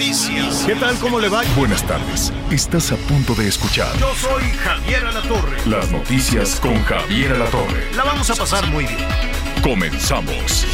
Noticias. ¿Qué tal? ¿Cómo le va? Buenas tardes. Estás a punto de escuchar Yo soy Javier Alatorre. las noticias con Javier Alatorre. La vamos a pasar muy bien. Comenzamos.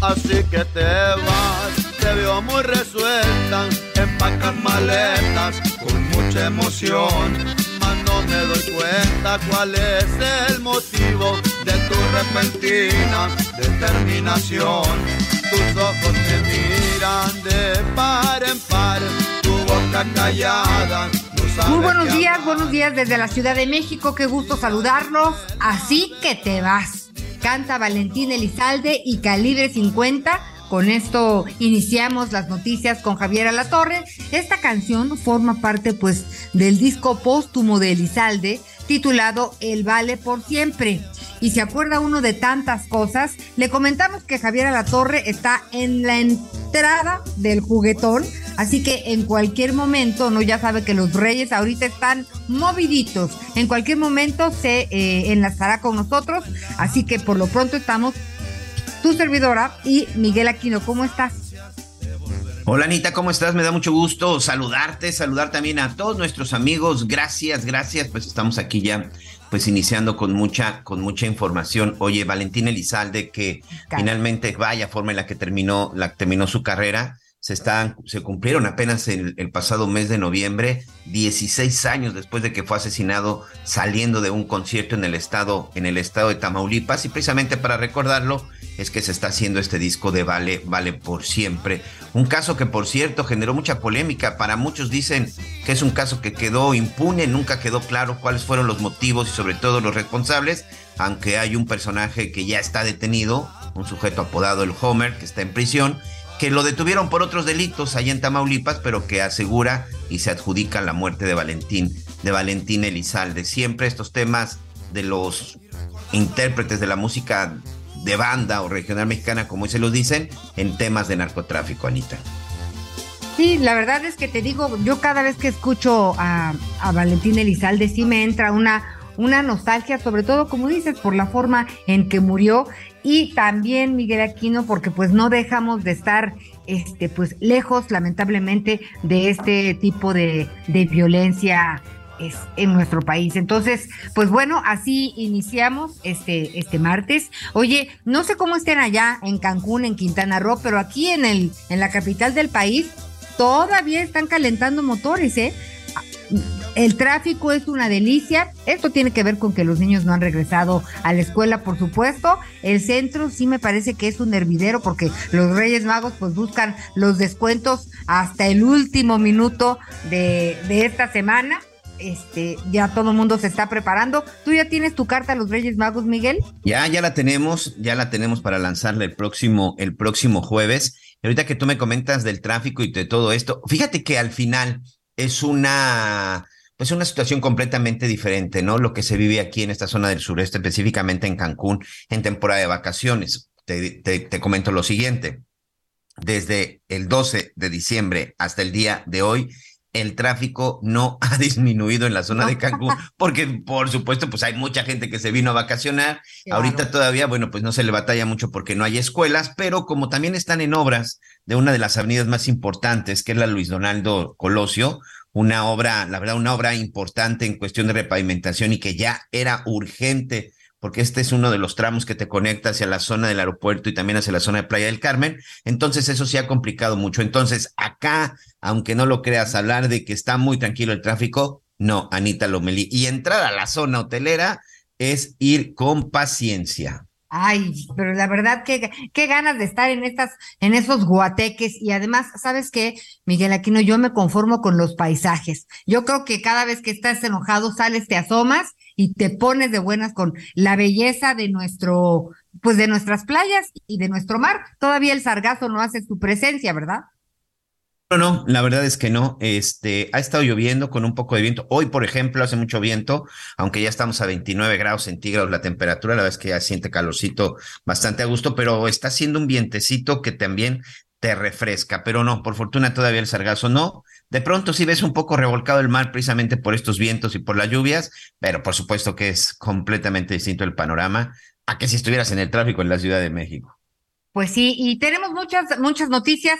Así que te vas, te veo muy resuelta, empacas maletas con mucha emoción. Mas no me doy cuenta cuál es el motivo de tu repentina determinación. Tus ojos me miran de par en par, tu boca callada. no Muy buenos días, buenos días desde la Ciudad de México, qué gusto saludarlos. Así que te vas. Canta Valentín Elizalde y Calibre 50. Con esto iniciamos las noticias con Javier Alatorre. Esta canción forma parte pues del disco póstumo de Elizalde titulado El Vale por Siempre. Y se acuerda uno de tantas cosas, le comentamos que Javier Alatorre está en la entrada del juguetón, así que en cualquier momento, no ya sabe que los reyes ahorita están moviditos, en cualquier momento se eh, enlazará con nosotros, así que por lo pronto estamos tu servidora y Miguel Aquino, ¿cómo estás? Hola Anita, ¿cómo estás? Me da mucho gusto saludarte, saludar también a todos nuestros amigos. Gracias, gracias. Pues estamos aquí ya, pues iniciando con mucha, con mucha información. Oye, Valentín Elizalde, que Claro. finalmente vaya forma en la que terminó, la terminó su carrera. Se están, se cumplieron apenas el, el pasado mes de noviembre, 16 años después de que fue asesinado saliendo de un concierto en el estado, en el estado de Tamaulipas, y precisamente para recordarlo, es que se está haciendo este disco de Vale, Vale por siempre. Un caso que, por cierto, generó mucha polémica. Para muchos dicen que es un caso que quedó impune, nunca quedó claro cuáles fueron los motivos y sobre todo los responsables, aunque hay un personaje que ya está detenido, un sujeto apodado el Homer, que está en prisión, que lo detuvieron por otros delitos allá en Tamaulipas, pero que asegura y se adjudica la muerte de Valentín, de Valentín Elizalde. Siempre estos temas de los intérpretes de la música de banda o regional mexicana, como se los dicen, en temas de narcotráfico, Anita. Sí, la verdad es que te digo, yo cada vez que escucho a, Valentín Elizalde sí me entra una, una nostalgia, sobre todo, como dices, por la forma en que murió y también Miguel Aquino, porque pues no dejamos de estar este, pues lejos, lamentablemente, de este tipo de, de violencia es, en nuestro país. Entonces, pues bueno, así iniciamos este, este martes. Oye, no sé cómo estén allá en Cancún, en Quintana Roo, pero aquí en el, en la capital del país, todavía están calentando motores, ¿eh? El tráfico es una delicia. Esto tiene que ver con que los niños no han regresado a la escuela, por supuesto. El centro sí me parece que es un hervidero porque los Reyes Magos pues buscan los descuentos hasta el último minuto de, esta semana. Este, ya todo el mundo se está preparando. ¿Tú ya tienes tu carta a los Reyes Magos, Miguel? Ya, ya la tenemos, ya la tenemos para lanzarla el próximo, el próximo jueves. Y ahorita que tú me comentas del tráfico y de todo esto, fíjate que al final es una, pues una situación completamente diferente, ¿no? Lo que se vive aquí en esta zona del sureste, específicamente en Cancún, en temporada de vacaciones. Te, te, te comento lo siguiente. Desde el 12 de diciembre hasta el día de hoy, el tráfico no ha disminuido en la zona de Cancún, porque por supuesto, pues hay mucha gente que se vino a vacacionar. Claro. Ahorita todavía, bueno, pues no se le batalla mucho porque no hay escuelas, pero como también están en obras de una de las avenidas más importantes, que es la Luis Donaldo Colosio, una obra, la verdad, una obra importante en cuestión de repavimentación y que ya era urgente porque este es uno de los tramos que te conecta hacia la zona del aeropuerto y también hacia la zona de Playa del Carmen. Entonces eso se ha complicado mucho. Entonces acá, aunque no lo creas, hablar de que está muy tranquilo el tráfico, no, Anita Lomelí. Y entrar a la zona hotelera es ir con paciencia. Ay, pero la verdad que qué ganas de estar en estas, en esos guateques y además, ¿sabes qué, Miguel Aquino? Yo me conformo con los paisajes. Yo creo que cada vez que estás enojado sales, te asomas y te pones de buenas con la belleza de nuestro pues de nuestras playas y de nuestro mar. Todavía el sargazo no hace su presencia, ¿verdad? No, no, la verdad es que no. Este, ha estado lloviendo con un poco de viento. Hoy, por ejemplo, hace mucho viento, aunque ya estamos a 29 grados centígrados la temperatura, la verdad es que ya siente calorcito bastante a gusto, pero está haciendo un vientecito que también te refresca, pero no, por fortuna todavía el sargazo no. De pronto sí ves un poco revolcado el mar precisamente por estos vientos y por las lluvias, pero por supuesto que es completamente distinto el panorama a que si estuvieras en el tráfico en la Ciudad de México. Pues sí, y tenemos muchas, muchas noticias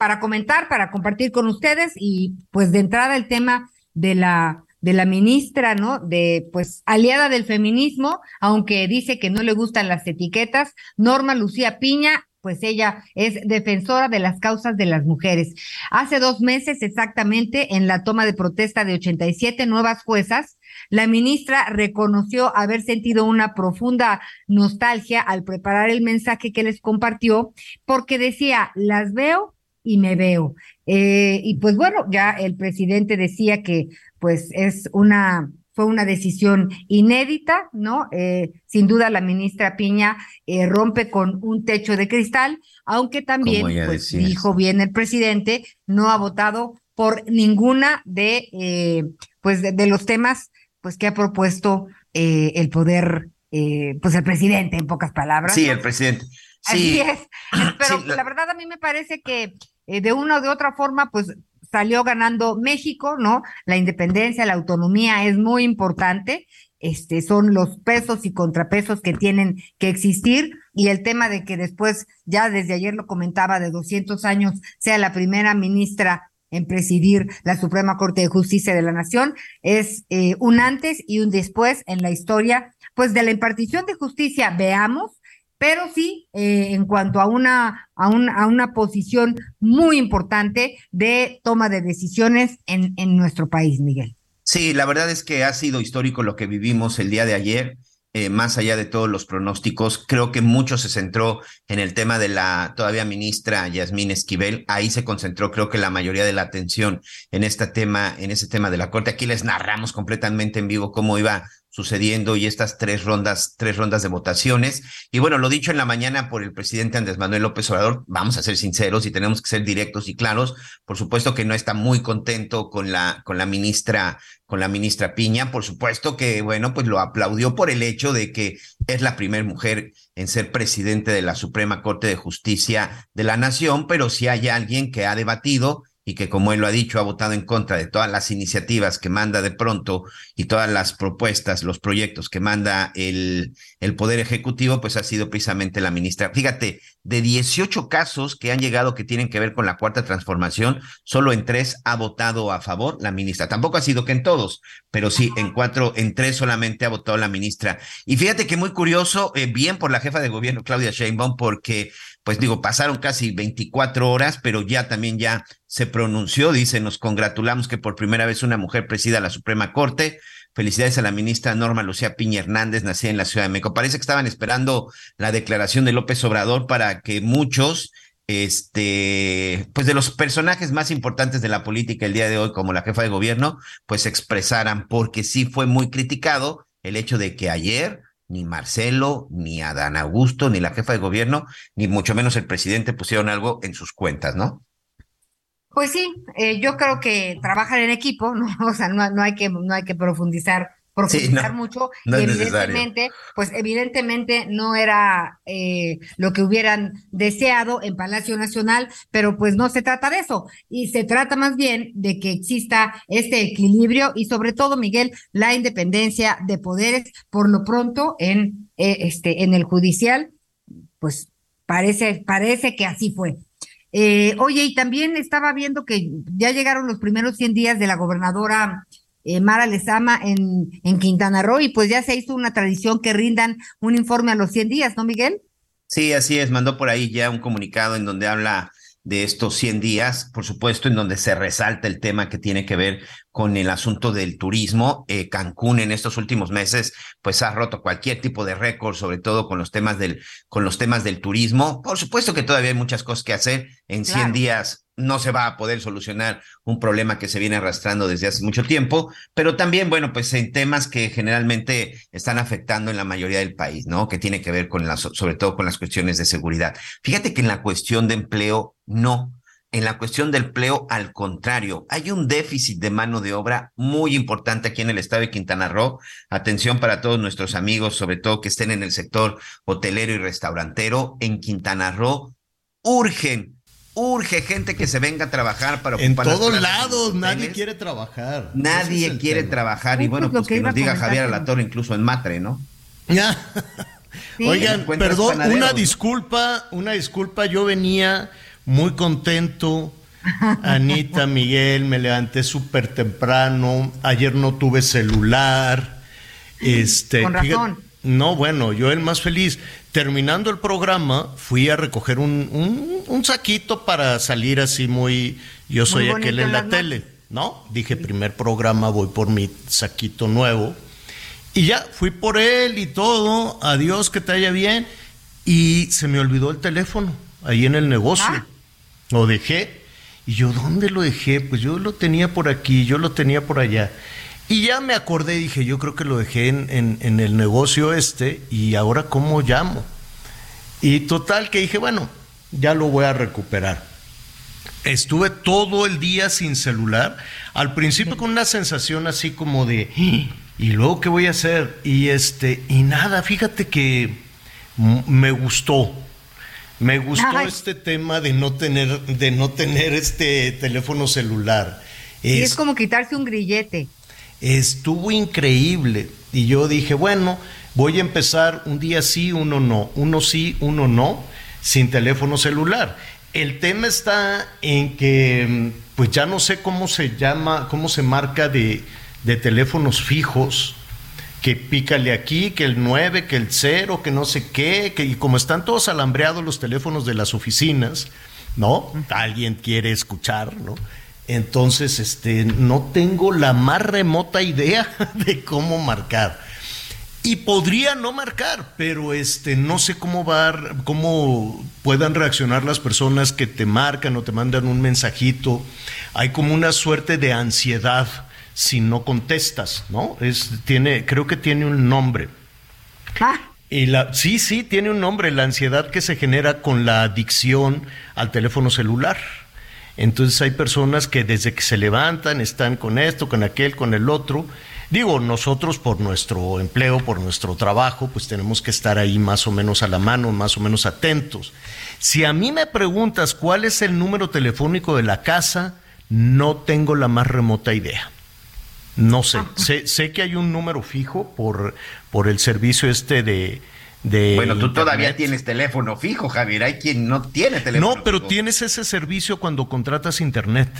para comentar, para compartir con ustedes y pues de entrada el tema de la de la ministra, ¿no? De pues aliada del feminismo, aunque dice que no le gustan las etiquetas, Norma Lucía Piña, pues ella es defensora de las causas de las mujeres. Hace dos meses exactamente, en la toma de protesta de 87 nuevas juezas, la ministra reconoció haber sentido una profunda nostalgia al preparar el mensaje que les compartió, porque decía, las veo y me veo. Eh, y pues bueno, ya el presidente decía que pues es una fue una decisión inédita, ¿no? Eh, sin duda la ministra Piña eh, rompe con un techo de cristal, aunque también, pues dijo bien el presidente, no ha votado por ninguna de, pues de, los temas, pues que ha propuesto el poder, pues el presidente, en pocas palabras. Sí, el presidente. Así es. Pero la verdad a mí me parece que eh, de una o de otra forma, pues salió ganando México, ¿no? La independencia, la autonomía es muy importante. Este, son los pesos y contrapesos que tienen que existir y el tema de que después, ya desde ayer lo comentaba, de 200 años sea la primera ministra en presidir la Suprema Corte de Justicia de la Nación, es eh, un antes y un después en la historia, pues de la impartición de justicia. Veamos pero sí eh, en cuanto a una, a, a una posición muy importante de toma de decisiones en, en nuestro país, Miguel. Sí, la verdad es que ha sido histórico lo que vivimos el día de ayer. Eh, más allá de todos los pronósticos, creo que mucho se centró en el tema de la todavía ministra Yasmín Esquivel. Ahí se concentró, creo que la mayoría de la atención en este tema, en ese tema de la corte. Aquí les narramos completamente en vivo cómo iba sucediendo y estas tres rondas, tres rondas de votaciones. Y bueno, lo dicho en la mañana por el presidente Andrés Manuel López Obrador, vamos a ser sinceros y tenemos que ser directos y claros. Por supuesto que no está muy contento con la, con la ministra, con la ministra Piña. Por supuesto que, bueno, pues lo aplaudió por el hecho de que es la primera mujer en ser presidente de la Suprema Corte de Justicia de la Nación, pero si hay alguien que ha debatido y que como él lo ha dicho, ha votado en contra de todas las iniciativas que manda de pronto y todas las propuestas, los proyectos que manda el, el Poder Ejecutivo, pues ha sido precisamente la ministra. Fíjate, de 18 casos que han llegado que tienen que ver con la cuarta transformación, solo en tres ha votado a favor la ministra. Tampoco ha sido que en todos, pero sí, en cuatro, en tres solamente ha votado la ministra. Y fíjate que muy curioso, eh, bien por la jefa de gobierno, Claudia Sheinbaum, porque pues digo, pasaron casi 24 horas, pero ya también ya se pronunció, dice, nos congratulamos que por primera vez una mujer presida la Suprema Corte. Felicidades a la ministra Norma Lucía Piña Hernández, nacida en la Ciudad de México. Parece que estaban esperando la declaración de López Obrador para que muchos, este, pues de los personajes más importantes de la política el día de hoy, como la jefa de gobierno, pues expresaran, porque sí fue muy criticado el hecho de que ayer ni Marcelo, ni Adán Augusto, ni la jefa de gobierno, ni mucho menos el presidente pusieron algo en sus cuentas, ¿no? Pues sí, eh, yo creo que trabajan en equipo, ¿no? O sea, no, no, hay, que, no hay que profundizar profundizar mucho y evidentemente, pues evidentemente no era eh, lo que hubieran deseado en Palacio Nacional, pero pues no se trata de eso y se trata más bien de que exista este equilibrio y sobre todo, Miguel, la independencia de poderes por lo pronto en eh, este en el judicial, pues parece parece que así fue. Eh, oye, y también estaba viendo que ya llegaron los primeros 100 días de la gobernadora eh, Mara Lezama en, en Quintana Roo y pues ya se hizo una tradición que rindan un informe a los 100 días, ¿no, Miguel? Sí, así es, mandó por ahí ya un comunicado en donde habla de estos 100 días, por supuesto, en donde se resalta el tema que tiene que ver con el asunto del turismo. Eh, Cancún en estos últimos meses, pues ha roto cualquier tipo de récord, sobre todo con los temas del, con los temas del turismo. Por supuesto que todavía hay muchas cosas que hacer. En 100 días no se va a poder solucionar un problema que se viene arrastrando desde hace mucho tiempo, pero también, bueno, pues en temas que generalmente están afectando en la mayoría del país, ¿no? Que tiene que ver con las, sobre todo con las cuestiones de seguridad. Fíjate que en la cuestión de empleo, no. En la cuestión del empleo, al contrario, hay un déficit de mano de obra muy importante aquí en el estado de Quintana Roo. Atención para todos nuestros amigos, sobre todo que estén en el sector hotelero y restaurantero. En Quintana Roo urgen urge gente que se venga a trabajar para ocupar En todos lados, nadie quiere trabajar. Nadie quiere trabajar y bueno, pues, que, nos diga Javier Alatorre incluso en Matre, ¿no? Ya. Oigan, perdón, una disculpa, una disculpa, yo venía muy contento. Anita, Miguel, me levanté súper temprano, ayer no tuve celular. Este, Con razón. no, bueno, yo el más feliz. Terminando el programa, fui a recoger un, un, saquito para salir así muy... Yo soy aquel en la tele, ¿no? Dije, primer programa, voy por mi saquito nuevo. Y ya, fui por él y todo, adiós, que te haya bien. Y se me olvidó el teléfono, ahí en el negocio. Ah. Lo dejé. Y yo, ¿dónde lo dejé? Pues yo lo tenía por aquí, yo lo tenía por allá. Y ya me acordé, dije, yo creo que lo dejé en, en, el negocio este y ahora cómo llamo. Y total que dije, bueno, ya lo voy a recuperar. Estuve todo el día sin celular, al principio con una sensación así como de, ¿y luego qué voy a hacer? Y este, y nada, fíjate que me gustó. Me gustó este tema de no tener, de no tener este teléfono celular. y es como quitarse un grillete estuvo increíble. Y yo dije, bueno, voy a empezar un día sí, uno no, uno sí, uno no, sin teléfono celular. El tema está en que, pues ya no sé cómo se llama, cómo se marca de, de teléfonos fijos, que pícale aquí, que el 9, que el 0, que no sé qué, que y como están todos alambreados los teléfonos de las oficinas, ¿no? Alguien quiere escuchar, ¿no? Entonces, este, no tengo la más remota idea de cómo marcar. Y podría no marcar, pero este, no sé cómo va, cómo puedan reaccionar las personas que te marcan o te mandan un mensajito. Hay como una suerte de ansiedad si no contestas, ¿no? Es, tiene, creo que tiene un nombre. Ah. Y la, sí, sí, tiene un nombre, la ansiedad que se genera con la adicción al teléfono celular. Entonces hay personas que desde que se levantan están con esto, con aquel, con el otro. Digo, nosotros por nuestro empleo, por nuestro trabajo, pues tenemos que estar ahí más o menos a la mano, más o menos atentos. Si a mí me preguntas cuál es el número telefónico de la casa, no tengo la más remota idea. No sé. sé, sé que hay un número fijo por, por el servicio este de, bueno, tú todavía tienes teléfono fijo, Javier. Hay quien no tiene teléfono No, pero tienes ese servicio cuando contratas internet.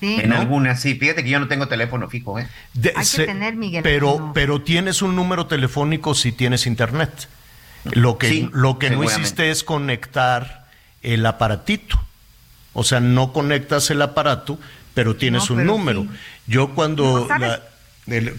en algunas, sí. Fíjate que yo no tengo teléfono fijo, ¿eh? Hay que tener, Miguel. Pero, pero tienes un número telefónico si tienes internet. Lo que, lo que no hiciste es conectar el aparatito. O sea, no conectas el aparato, pero tienes un número. Yo cuando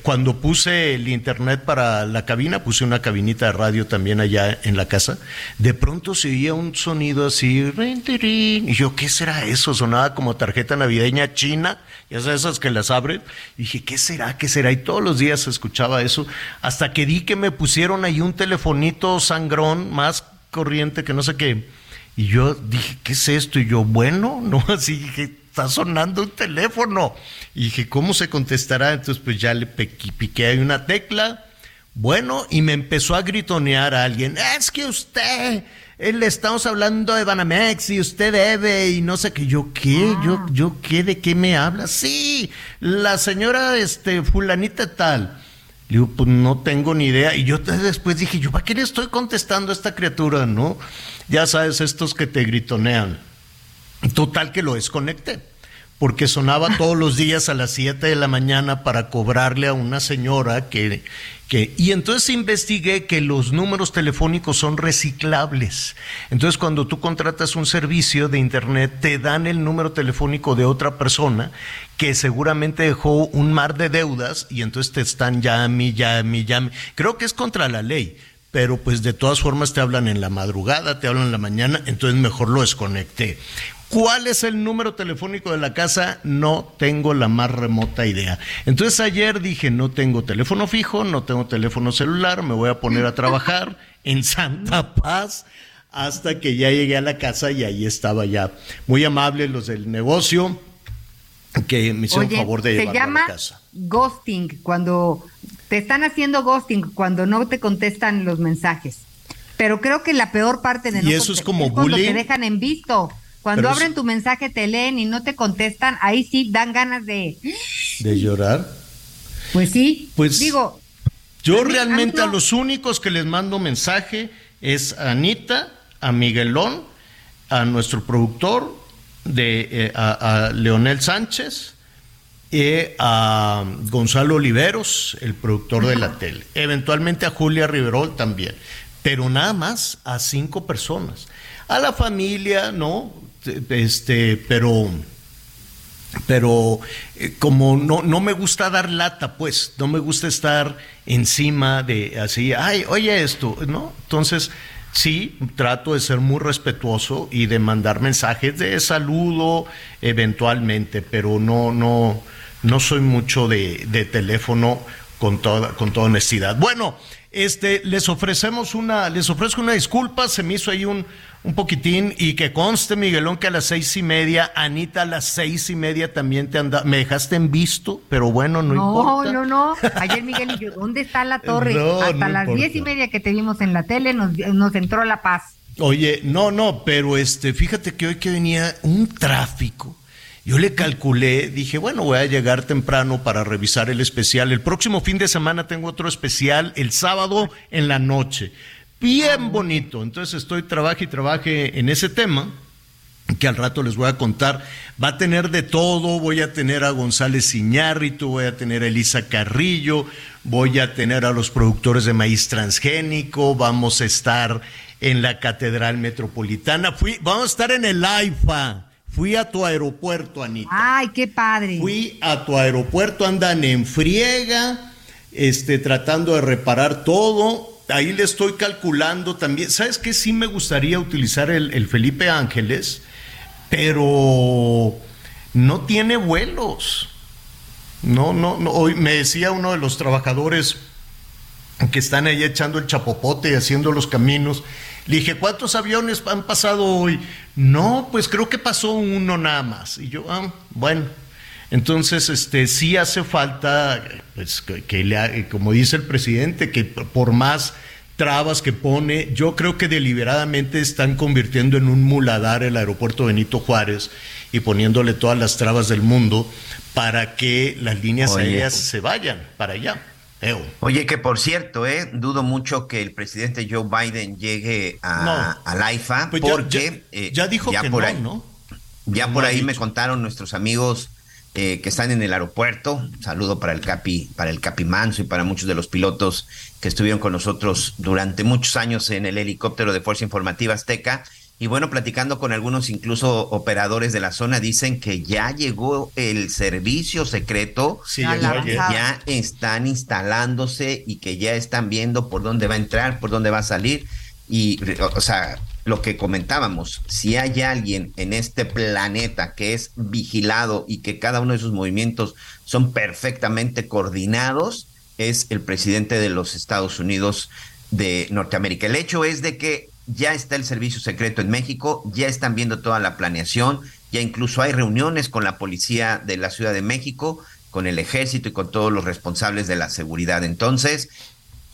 cuando puse el internet para la cabina, puse una cabinita de radio también allá en la casa, de pronto se oía un sonido así, y yo, ¿qué será eso? Sonaba como tarjeta navideña china, ya sabes esas que las abren, y dije, ¿qué será? ¿Qué será? Y todos los días escuchaba eso, hasta que di que me pusieron ahí un telefonito sangrón, más corriente que no sé qué, y yo dije, ¿qué es esto? Y yo, bueno, no, así dije, está sonando un teléfono. Y dije, ¿cómo se contestará? Entonces, pues ya le piqué ahí una tecla. Bueno, y me empezó a gritonear a alguien, es que usted, le estamos hablando de Banamex y usted debe y no sé qué, yo qué, yo, ah. yo qué, de qué me habla. Sí, la señora, este, fulanita tal. Le digo, pues no tengo ni idea. Y yo después dije, yo, ¿para qué le estoy contestando a esta criatura, no? Ya sabes, estos que te gritonean. Total que lo desconecté, porque sonaba todos los días a las 7 de la mañana para cobrarle a una señora que, que... Y entonces investigué que los números telefónicos son reciclables. Entonces cuando tú contratas un servicio de Internet, te dan el número telefónico de otra persona que seguramente dejó un mar de deudas y entonces te están llame, llame, llame. Creo que es contra la ley pero pues de todas formas te hablan en la madrugada, te hablan en la mañana, entonces mejor lo desconecté. ¿Cuál es el número telefónico de la casa? No tengo la más remota idea. Entonces ayer dije, no tengo teléfono fijo, no tengo teléfono celular, me voy a poner a trabajar en Santa Paz hasta que ya llegué a la casa y ahí estaba ya. Muy amable los del negocio que me hicieron favor de llama a la casa. Ghosting, cuando te están haciendo ghosting, cuando no te contestan los mensajes. Pero creo que la peor parte de ¿Y eso es como bullying? te dejan en visto. Cuando Pero abren es- tu mensaje, te leen y no te contestan, ahí sí dan ganas de. ¿De llorar? Pues sí. Pues- Digo, Yo A realmente a los únicos que les mando mensaje es a Anita, a Miguelón, a nuestro productor, de, eh, a, a Leonel Sánchez y a Gonzalo Oliveros, el productor de la tele. Eventualmente a Julia Riverol también. Pero nada más a cinco personas. A la familia, ¿no? Este, pero pero eh, como no, no me gusta dar lata, pues, no me gusta estar encima de así, ay, oye esto, ¿no? Entonces, sí, trato de ser muy respetuoso y de mandar mensajes de saludo eventualmente, pero no, no, no soy mucho de, de teléfono con toda, con toda honestidad. Bueno, este, les ofrecemos una, les ofrezco una disculpa, se me hizo ahí un, un poquitín y que conste, Miguelón, que a las seis y media, Anita, a las seis y media también te anda, me dejaste en visto, pero bueno, no, no, importa. no, no. Ayer Miguel y yo, ¿dónde está la torre? No, Hasta no las importa. diez y media que te vimos en la tele nos, nos entró la paz. Oye, no, no, pero este, fíjate que hoy que venía un tráfico, yo le calculé, dije, bueno, voy a llegar temprano para revisar el especial. El próximo fin de semana tengo otro especial, el sábado en la noche. Bien bonito. Entonces estoy trabaje y trabaje en ese tema que al rato les voy a contar. Va a tener de todo, voy a tener a González Iñárritu, voy a tener a Elisa Carrillo, voy a tener a los productores de maíz transgénico, vamos a estar en la Catedral Metropolitana, fui, vamos a estar en el AIFA, fui a tu aeropuerto, Anita. Ay, qué padre. Fui a tu aeropuerto, andan en friega, este, tratando de reparar todo. Ahí le estoy calculando también. ¿Sabes qué? Sí me gustaría utilizar el, el Felipe Ángeles, pero no tiene vuelos. No, no, no. Hoy me decía uno de los trabajadores que están ahí echando el chapopote y haciendo los caminos. Le dije, ¿cuántos aviones han pasado hoy? No, pues creo que pasó uno nada más. Y yo, ah, bueno. Entonces, este, sí hace falta, pues, que, que le como dice el presidente, que por más trabas que pone, yo creo que deliberadamente están convirtiendo en un muladar el aeropuerto Benito Juárez y poniéndole todas las trabas del mundo para que las líneas Oye. aéreas se vayan para allá. Oye, que por cierto, eh, dudo mucho que el presidente Joe Biden llegue a, No. al AIFA Pues ya- porque ya, eh, ya dijo que por no, ahí, ¿no? Ya No por ahí me contaron nuestros amigos eh, que están en el aeropuerto. Un Saludo para el Capi, para el Capi Manso y para muchos de los pilotos que estuvieron con nosotros durante muchos años en el helicóptero de Fuerza Informativa Azteca. Y bueno, platicando con algunos incluso operadores de la zona, dicen que ya llegó el servicio secreto. Sí, avanzada. ya están instalándose y que ya están viendo por dónde va a entrar, por dónde va a salir. Y, o sea, lo que comentábamos, si hay alguien en este planeta que es vigilado y que cada uno de sus movimientos son perfectamente coordinados, es el presidente de los Estados Unidos de Norteamérica. El hecho es de que ya está el servicio secreto en México, ya están viendo toda la planeación, ya incluso hay reuniones con la policía de la Ciudad de México, con el ejército y con todos los responsables de la seguridad. Entonces,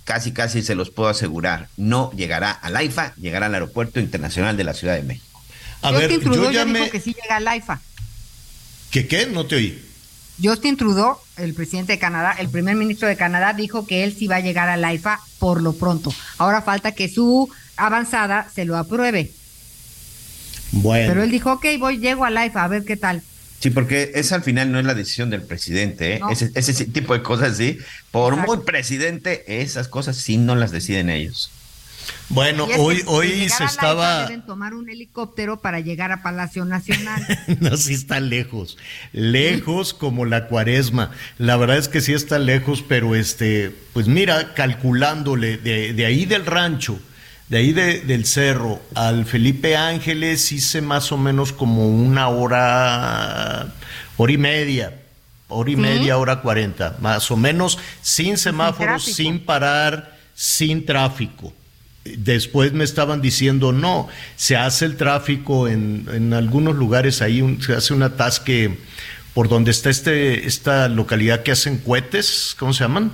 casi casi se los puedo asegurar, no llegará al AIFA, llegará al Aeropuerto Internacional de la Ciudad de México. A Justin ver, yo ya ya dijo me... que sí llega al AIFA. ¿Qué qué? No te oí. Justin Trudeau, el presidente de Canadá, el primer ministro de Canadá, dijo que él sí va a llegar al AIFA por lo pronto. Ahora falta que su avanzada se lo apruebe. Bueno. Pero él dijo, ok, voy, llego al AIFA, a ver qué tal. Sí, porque esa al final no es la decisión del presidente, ¿eh? No. ese, ese tipo de cosas sí, por Exacto. muy presidente, esas cosas sí no las deciden ellos. Bueno, hoy, hoy se estaba. deben tomar un helicóptero para llegar a Palacio Nacional. no, sí está lejos, lejos como la cuaresma. La verdad es que sí está lejos, pero este, pues mira, calculándole de, de ahí del rancho, de ahí del cerro al Felipe Ángeles, hice más o menos como una hora, hora y media, hora y media, hora cuarenta, más o menos, sin semáforos, sin parar, sin tráfico después me estaban diciendo, no, se hace el tráfico en, en algunos lugares, ahí se hace un atasque por donde está este, esta localidad que hacen cohetes, ¿cómo se llaman?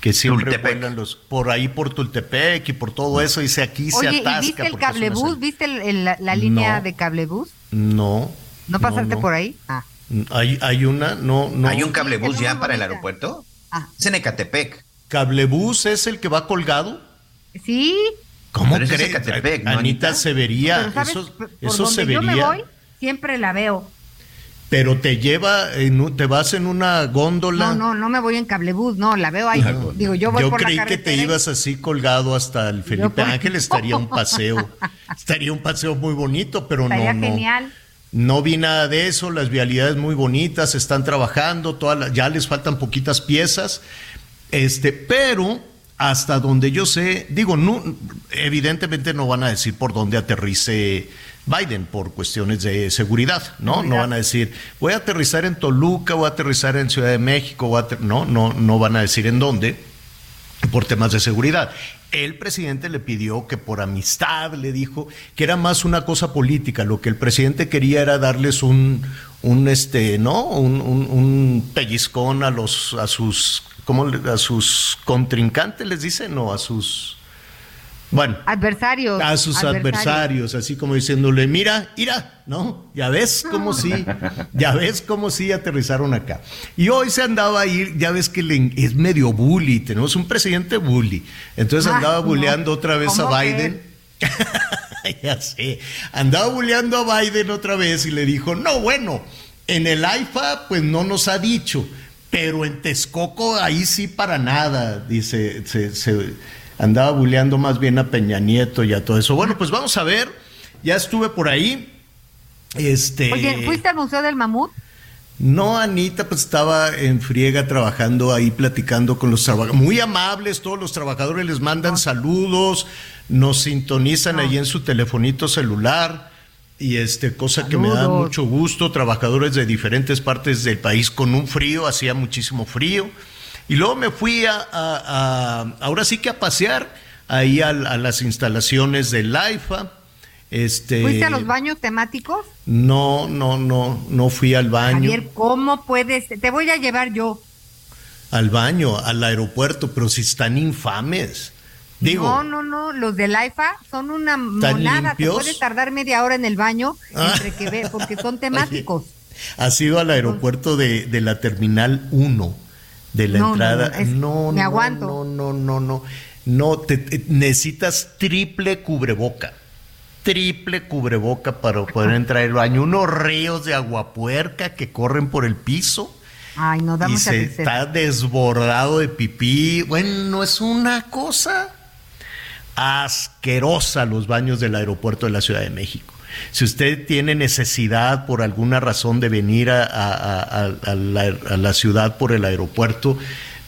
Que siempre vuelan los, por ahí por Tultepec y por todo eso, dice aquí se atasca. ¿y ¿Viste el cablebús? ¿Viste la, línea de cablebús? No. ¿No pasaste por ahí? Ah. Hay, hay una, no, no. ¿Hay un cablebús ya para el aeropuerto? Ah. Es en Ecatepec. ¿Cablebús es el que va colgado? Sí. ¿Cómo crees? Anita, se vería. eso, eso se vería. Yo me voy, siempre la veo. Pero te lleva, te vas en una góndola. No, no, no me voy en cablebús, no, la veo ahí. Digo, yo voy yo creí que te ibas así colgado hasta el Felipe Ángel, estaría un paseo, estaría un paseo muy bonito, pero estaría no, genial. No vi nada de eso, las vialidades muy bonitas, están trabajando, todas ya les faltan poquitas piezas, este, pero hasta donde yo sé, digo, no, evidentemente no van a decir por dónde aterrice Biden por cuestiones de seguridad, ¿no? No van a decir, voy a aterrizar en Toluca, voy a aterrizar en Ciudad de México, no, no, no van a decir en dónde por temas de seguridad. El presidente le pidió que por amistad le dijo que era más una cosa política. Lo que el presidente quería era darles un, un este, ¿no? Un, un pellizcón a los, a sus ¿cómo a sus contrincantes les dicen o a sus bueno, adversarios. A sus adversarios. así como diciéndole, mira, mira, ¿no? Ya ves cómo sí, ya ves cómo sí aterrizaron acá. Y hoy se andaba ahí, ya ves que es medio bully, tenemos un presidente bully. Entonces andaba bulleando otra vez a Biden. ya sé, andaba bulleando a Biden otra vez y le dijo, no, bueno, en el AIFA pues no nos ha dicho, pero en Texcoco ahí sí para nada, dice, se, andaba bulleando más bien a Peña Nieto y a todo eso. Bueno, pues vamos a ver, ya estuve por ahí. Este... Oye, ¿fuiste al Museo del Mamut? No, Anita, pues estaba en friega trabajando ahí, platicando con los trabajadores. Muy amables, todos los trabajadores les mandan saludos, nos sintonizan ahí en su telefonito celular y este cosa que me da mucho gusto, trabajadores de diferentes partes del país con un frío, hacía muchísimo frío. Y luego me fui a, ahora sí que a pasear ahí a, las instalaciones del AIFA. Este, ¿Fuiste a los baños temáticos? No, no, no, no fui al baño. Javier, ¿cómo puedes? Te voy a llevar yo. Al baño, al aeropuerto, pero si están infames no, no, no, los del AIFA son una monada, te puede tardar media hora en el baño ah. entre que ve, porque son temáticos. Ha sido al aeropuerto de, de la Terminal 1, de la entrada? No, no, me aguanto. No, no, no, no. No, te, necesitas triple cubreboca. Triple cubreboca para poder entrar al baño. Unos ríos de aguapuerca que corren por el piso. Ay, no da y se está desbordado de pipí. Bueno, es una cosa asquerosa los baños del aeropuerto de la Ciudad de México. Si usted tiene necesidad por alguna razón de venir a, la, ciudad por el aeropuerto,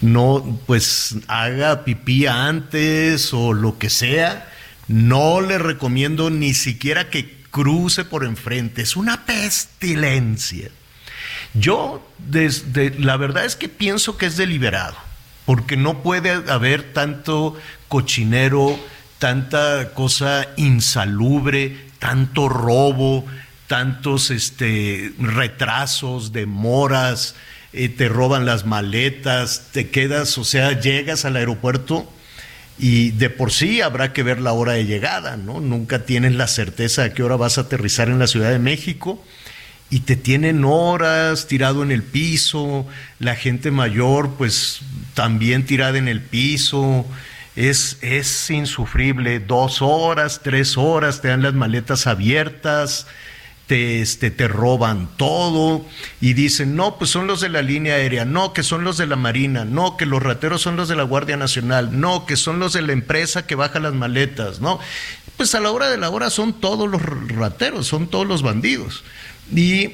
no, pues haga pipí antes o lo que sea. No le recomiendo ni siquiera que cruce por enfrente. Es una pestilencia. Yo, desde, la verdad es que pienso que es deliberado, porque no puede haber tanto cochinero tanta cosa insalubre, tanto robo, tantos este, retrasos, demoras, eh, te roban las maletas, te quedas, o sea, llegas al aeropuerto y de por sí habrá que ver la hora de llegada, ¿no? Nunca tienes la certeza de qué hora vas a aterrizar en la Ciudad de México y te tienen horas tirado en el piso, la gente mayor pues también tirada en el piso, es, es insufrible. Dos horas, tres horas, te dan las maletas abiertas, te, este, te roban todo y dicen, no, pues son los de la línea aérea, no, que son los de la Marina, no, que los rateros son los de la Guardia Nacional, no, que son los de la empresa que baja las maletas, ¿no? Pues a la hora de la hora son todos los rateros, son todos los bandidos. Y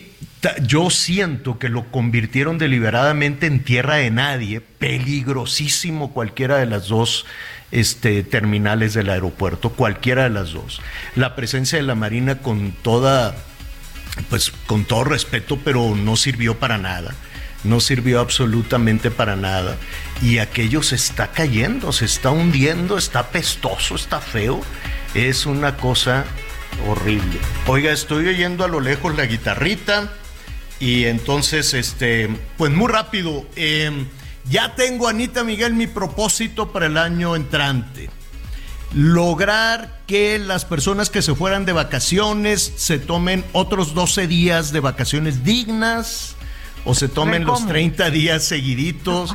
yo siento que lo convirtieron deliberadamente en tierra de nadie, peligrosísimo cualquiera de las dos este, terminales del aeropuerto, cualquiera de las dos. La presencia de la Marina con toda, pues con todo respeto, pero no sirvió para nada. No sirvió absolutamente para nada. Y aquello se está cayendo, se está hundiendo, está pestoso, está feo. Es una cosa horrible. Oiga, estoy oyendo a lo lejos la guitarrita. Y entonces, este, pues muy rápido. Eh, ya tengo, Anita Miguel, mi propósito para el año entrante. Lograr que las personas que se fueran de vacaciones se tomen otros 12 días de vacaciones dignas o se tomen los 30 días seguiditos.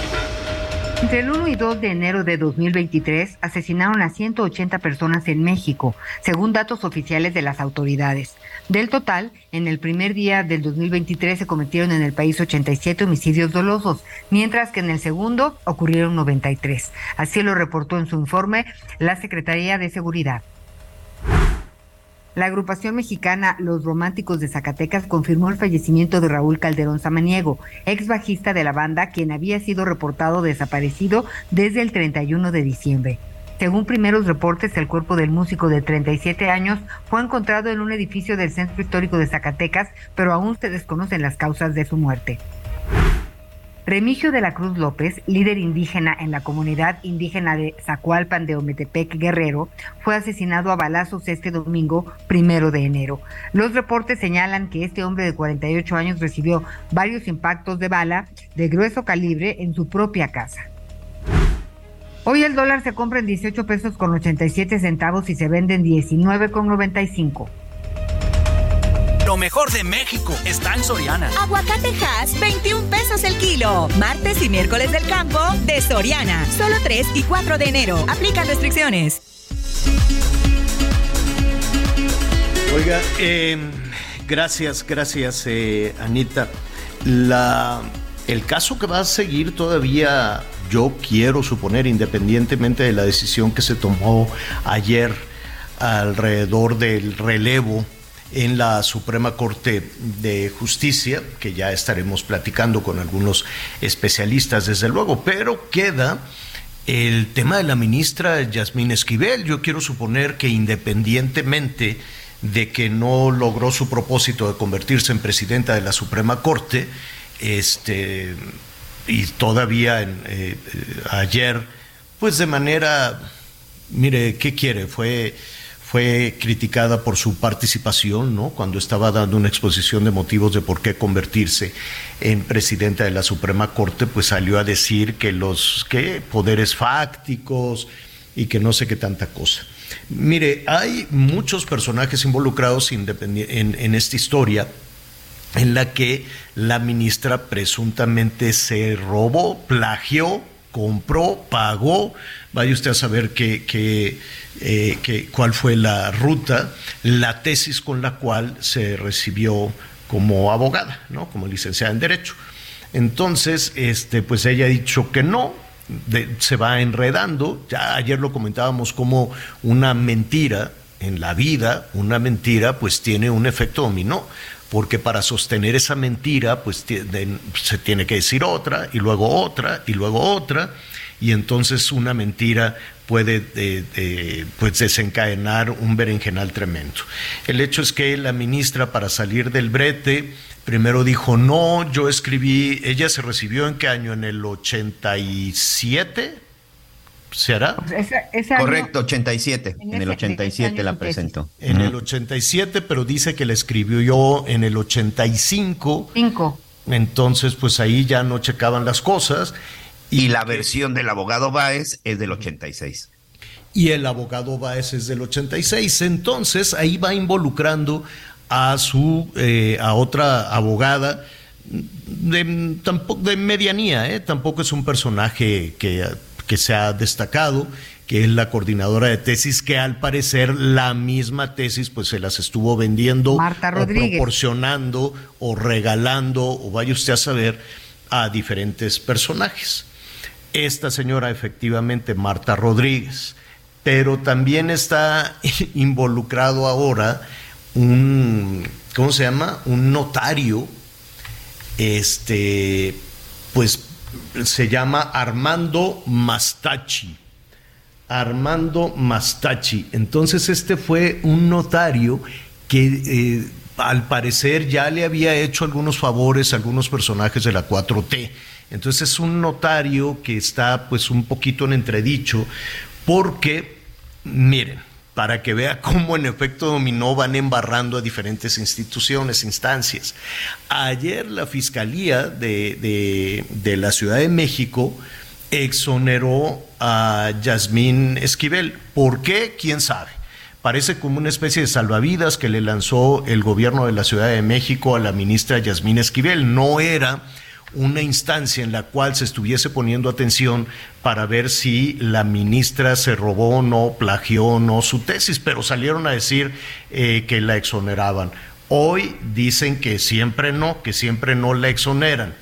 Entre el 1 y 2 de enero de 2023 asesinaron a 180 personas en México, según datos oficiales de las autoridades. Del total, en el primer día del 2023 se cometieron en el país 87 homicidios dolosos, mientras que en el segundo ocurrieron 93. Así lo reportó en su informe la Secretaría de Seguridad. La agrupación mexicana Los Románticos de Zacatecas confirmó el fallecimiento de Raúl Calderón Samaniego, ex bajista de la banda, quien había sido reportado desaparecido desde el 31 de diciembre. Según primeros reportes, el cuerpo del músico de 37 años fue encontrado en un edificio del Centro Histórico de Zacatecas, pero aún se desconocen las causas de su muerte. Remigio de la Cruz López, líder indígena en la comunidad indígena de Zacualpan de Ometepec, Guerrero, fue asesinado a balazos este domingo, primero de enero. Los reportes señalan que este hombre de 48 años recibió varios impactos de bala de grueso calibre en su propia casa. Hoy el dólar se compra en 18 pesos con 87 centavos y se vende en 19 con 95. Lo mejor de México está en Soriana. Aguacate Hass, 21 pesos el kilo. Martes y miércoles del campo de Soriana. Solo 3 y 4 de enero. Aplican restricciones. Oiga, eh, gracias, gracias, eh, Anita. La, el caso que va a seguir todavía, yo quiero suponer, independientemente de la decisión que se tomó ayer alrededor del relevo en la Suprema Corte de Justicia, que ya estaremos platicando con algunos especialistas, desde luego, pero queda el tema de la ministra Yasmín Esquivel. Yo quiero suponer que independientemente de que no logró su propósito de convertirse en presidenta de la Suprema Corte, este, y todavía en, eh, ayer, pues de manera, mire, ¿qué quiere? Fue fue criticada por su participación, ¿no? Cuando estaba dando una exposición de motivos de por qué convertirse en presidenta de la Suprema Corte, pues salió a decir que los que poderes fácticos y que no sé qué tanta cosa. Mire, hay muchos personajes involucrados en, en esta historia en la que la ministra presuntamente se robó, plagió, compró, pagó, vaya usted a saber eh, cuál fue la ruta, la tesis con la cual se recibió como abogada, ¿no? como licenciada en Derecho. Entonces, este, pues ella ha dicho que no, se va enredando. Ya ayer lo comentábamos como una mentira en la vida, una mentira pues tiene un efecto dominó, porque para sostener esa mentira pues se tiene que decir otra y luego otra y luego otra y entonces una mentira puede pues desencadenar un berenjenal tremendo. El hecho es que la ministra para salir del brete primero dijo, no, yo escribí, ella se recibió en qué año, en el 87, ¿será? Correcto, 87, en, el 87 la presentó. En el 87, pero dice que la escribió yo en el 85. Cinco. Entonces, pues ahí ya no checaban las cosas y la versión del abogado Báez es del 86. y el abogado Báez es del 86. Entonces ahí va involucrando a su eh, a otra abogada de, tampoco, de medianía, ¿eh? tampoco es un personaje que, que se ha destacado, que es la coordinadora de tesis, que al parecer la misma tesis pues se las estuvo vendiendo, o proporcionando, o regalando, o vaya usted a saber, a diferentes personajes. Esta señora efectivamente, Marta Rodríguez, pero también está involucrado ahora un, ¿cómo se llama? Un notario, este, pues se llama Armando Mastachi. Armando Mastachi. Entonces este fue un notario que eh, al parecer ya le había hecho algunos favores a algunos personajes de la 4T. Entonces es un notario que está pues un poquito en entredicho porque, miren, para que vea cómo en efecto dominó van embarrando a diferentes instituciones, instancias. Ayer la Fiscalía de, de, la Ciudad de México exoneró a Yasmín Esquivel. ¿Por qué? ¿Quién sabe? Parece como una especie de salvavidas que le lanzó el gobierno de la Ciudad de México a la ministra Yasmín Esquivel. No era una instancia en la cual se estuviese poniendo atención para ver si la ministra se robó o no, plagió o no su tesis, pero salieron a decir eh, que la exoneraban. Hoy dicen que siempre no, que siempre no la exoneran.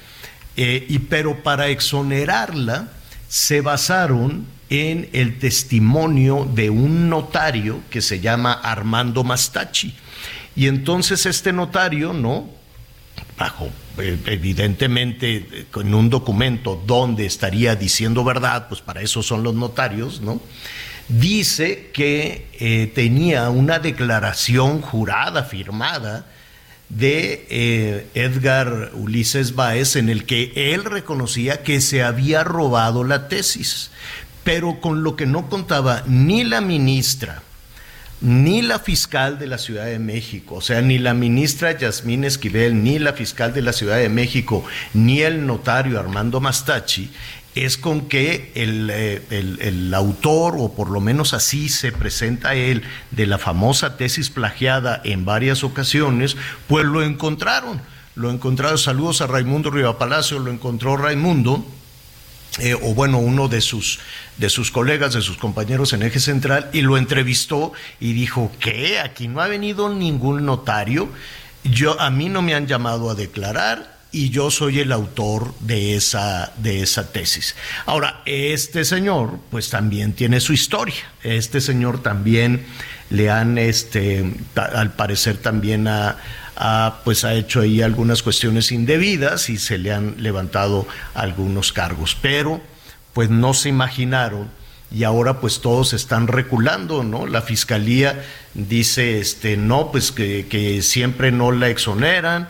Eh, y, pero para exonerarla se basaron en el testimonio de un notario que se llama Armando Mastachi. Y entonces este notario, ¿no? Bajo eh, evidentemente con un documento donde estaría diciendo verdad, pues para eso son los notarios, ¿no? Dice que eh, tenía una declaración jurada, firmada, de eh, Edgar Ulises Báez en el que él reconocía que se había robado la tesis, pero con lo que no contaba ni la ministra, ni la fiscal de la Ciudad de México, o sea, ni la ministra Yasmín Esquivel, ni la fiscal de la Ciudad de México, ni el notario Armando Mastachi, es con que eh, el, autor, o por lo menos así se presenta él, de la famosa tesis plagiada en varias ocasiones, pues lo encontraron. Lo encontraron, saludos a Raimundo Riva Palacio, lo encontró Raimundo, eh, o bueno, uno de sus, de sus colegas, de sus compañeros en Eje Central, y lo entrevistó y dijo, ¿qué? Aquí no ha venido ningún notario, yo, a mí no me han llamado a declarar y yo soy el autor de esa, de esa tesis. Ahora, este señor, pues también tiene su historia. Este señor también le han, este, al parecer también pues ha hecho ahí algunas cuestiones indebidas y se le han levantado algunos cargos, pero pues no se imaginaron y ahora pues todos están reculando, ¿no? La fiscalía dice, este, no, pues que, que siempre no la exoneran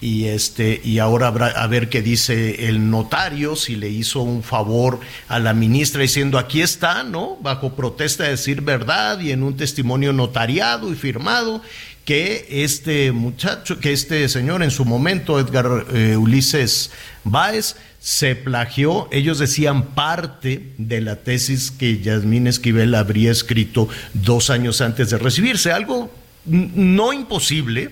y este y ahora habrá a ver qué dice el notario si le hizo un favor a la ministra diciendo aquí está no bajo protesta de decir verdad y en un testimonio notariado y firmado que este muchacho, que este señor en su momento, Edgar eh, Ulises Báez, se plagió, ellos decían parte de la tesis que Yasmín Esquivel habría escrito dos años antes de recibirse, algo no imposible,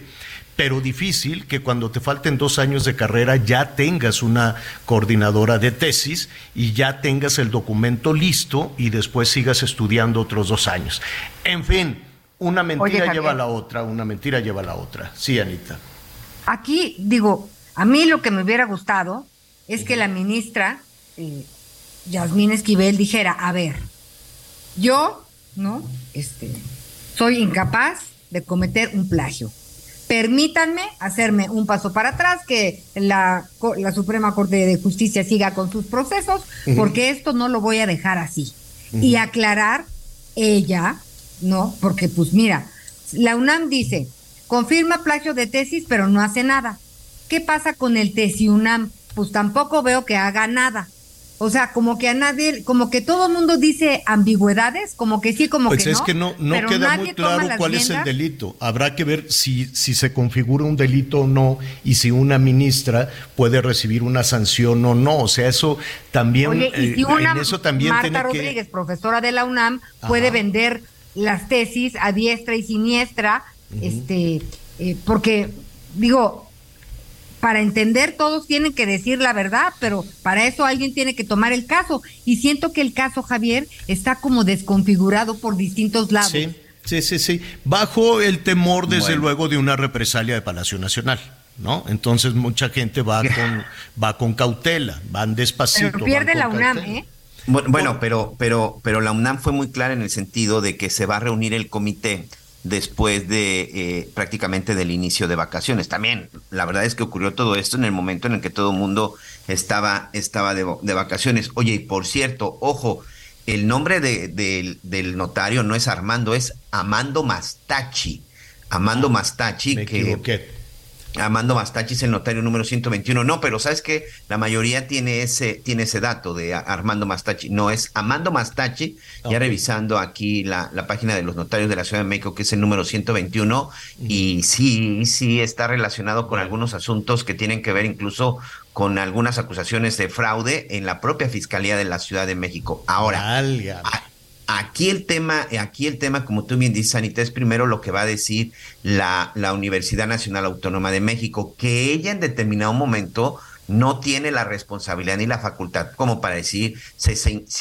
pero difícil que cuando te falten dos años de carrera ya tengas una coordinadora de tesis y ya tengas el documento listo y después sigas estudiando otros dos años. En fin, una mentira lleva a la otra, una mentira lleva a la otra. Sí, Anita. Aquí, digo, a mí lo que me hubiera gustado es que la ministra eh, Yasmín Esquivel dijera, a ver, yo, ¿no? Este, soy incapaz de cometer un plagio. Permítanme hacerme un paso para atrás, que la, la Suprema Corte de Justicia siga con sus procesos, porque esto no lo voy a dejar así. Y aclarar ella ¿no? Porque pues mira, la UNAM dice, confirma plagio de tesis, pero no hace nada. ¿Qué pasa con el TESI UNAM? Pues tampoco veo que haga nada. O sea, como que a nadie, como que todo el mundo dice ambigüedades, como que sí, como pues que no. Pues es que no, no queda muy claro cuál es el delito. Habrá que ver si, si se configura un delito o no y si una ministra puede recibir una sanción o no. O sea, eso también, Oye, y si eh, una eso también Marta Rodríguez, profesora de la UNAM, puede vender las tesis a diestra y siniestra, este, eh, porque digo, para entender todos tienen que decir la verdad, pero para eso alguien tiene que tomar el caso. Y siento que el caso, Javier, está como desconfigurado por distintos lados. Sí, sí, sí, sí. Bajo el temor, desde luego, de una represalia de Palacio Nacional. ¿No? Entonces mucha gente va con, va con cautela, van despacito. Pero pierde la UNAM, ¿eh? Bueno, pero, pero, pero la UNAM fue muy clara en el sentido de que se va a reunir el comité después de eh, prácticamente del inicio de vacaciones. También, la verdad es que ocurrió todo esto en el momento en el que todo el mundo estaba, estaba de, vacaciones. Oye, y por cierto, ojo, el nombre de, del notario no es Armando, es Amando Mastachi. Amando ah, Mastachi, que, Amando Mastachis, el notario número 121. No, pero ¿sabes qué? La mayoría tiene ese, tiene ese dato de Armando Mastachi. No, es Amando Mastachi, ya revisando aquí la, la, página de los notarios de la Ciudad de México, que es el número 121, y sí, sí está relacionado con algunos asuntos que tienen que ver incluso con algunas acusaciones de fraude en la propia Fiscalía de la Ciudad de México. Ahora, Aquí el tema, aquí el tema, como tú bien dices, Anita, es primero lo que va a decir la, la Universidad Nacional Autónoma de México, que ella en determinado momento no tiene la responsabilidad ni la facultad como para decir si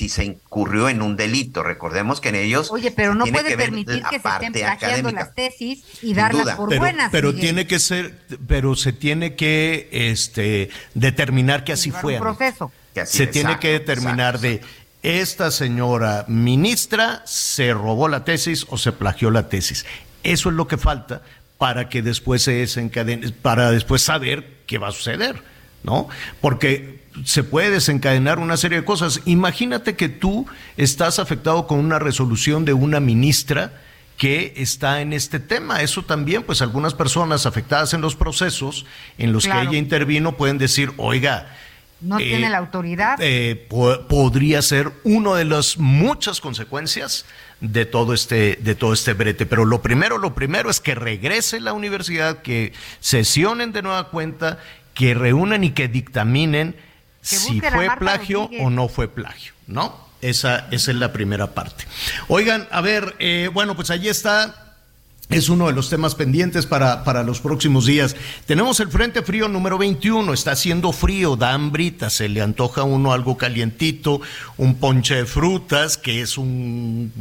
se incurrió en un delito. Recordemos que en ellos. Oye, pero no puede permitir que se estén plagiando las tesis y darlas por buenas. Pero tiene que ser, pero se tiene que este, determinar que así fue. proceso. se tiene que determinar de esta señora ministra se robó la tesis o se plagió la tesis. Eso es lo que falta para que después se desencadene, para después saber qué va a suceder, ¿no? Porque se puede desencadenar una serie de cosas. Imagínate que tú estás afectado con una resolución de una ministra que está en este tema. Eso también, pues algunas personas afectadas en los procesos en los que ella intervino pueden decir, oiga, no tiene eh, la autoridad. Eh, podría ser una de las muchas consecuencias de todo este de todo este brete. Pero lo primero, lo primero es que regrese la universidad, que sesionen de nueva cuenta, que reúnan y que dictaminen si fue plagio o no fue plagio, ¿no? Esa, esa es la primera parte. Oigan, a ver, eh, bueno, pues allí está es uno de los temas pendientes para, para, los próximos días. Tenemos el Frente Frío número 21, está haciendo frío, da hambrita, se le antoja a uno algo calientito, un ponche de frutas, que es un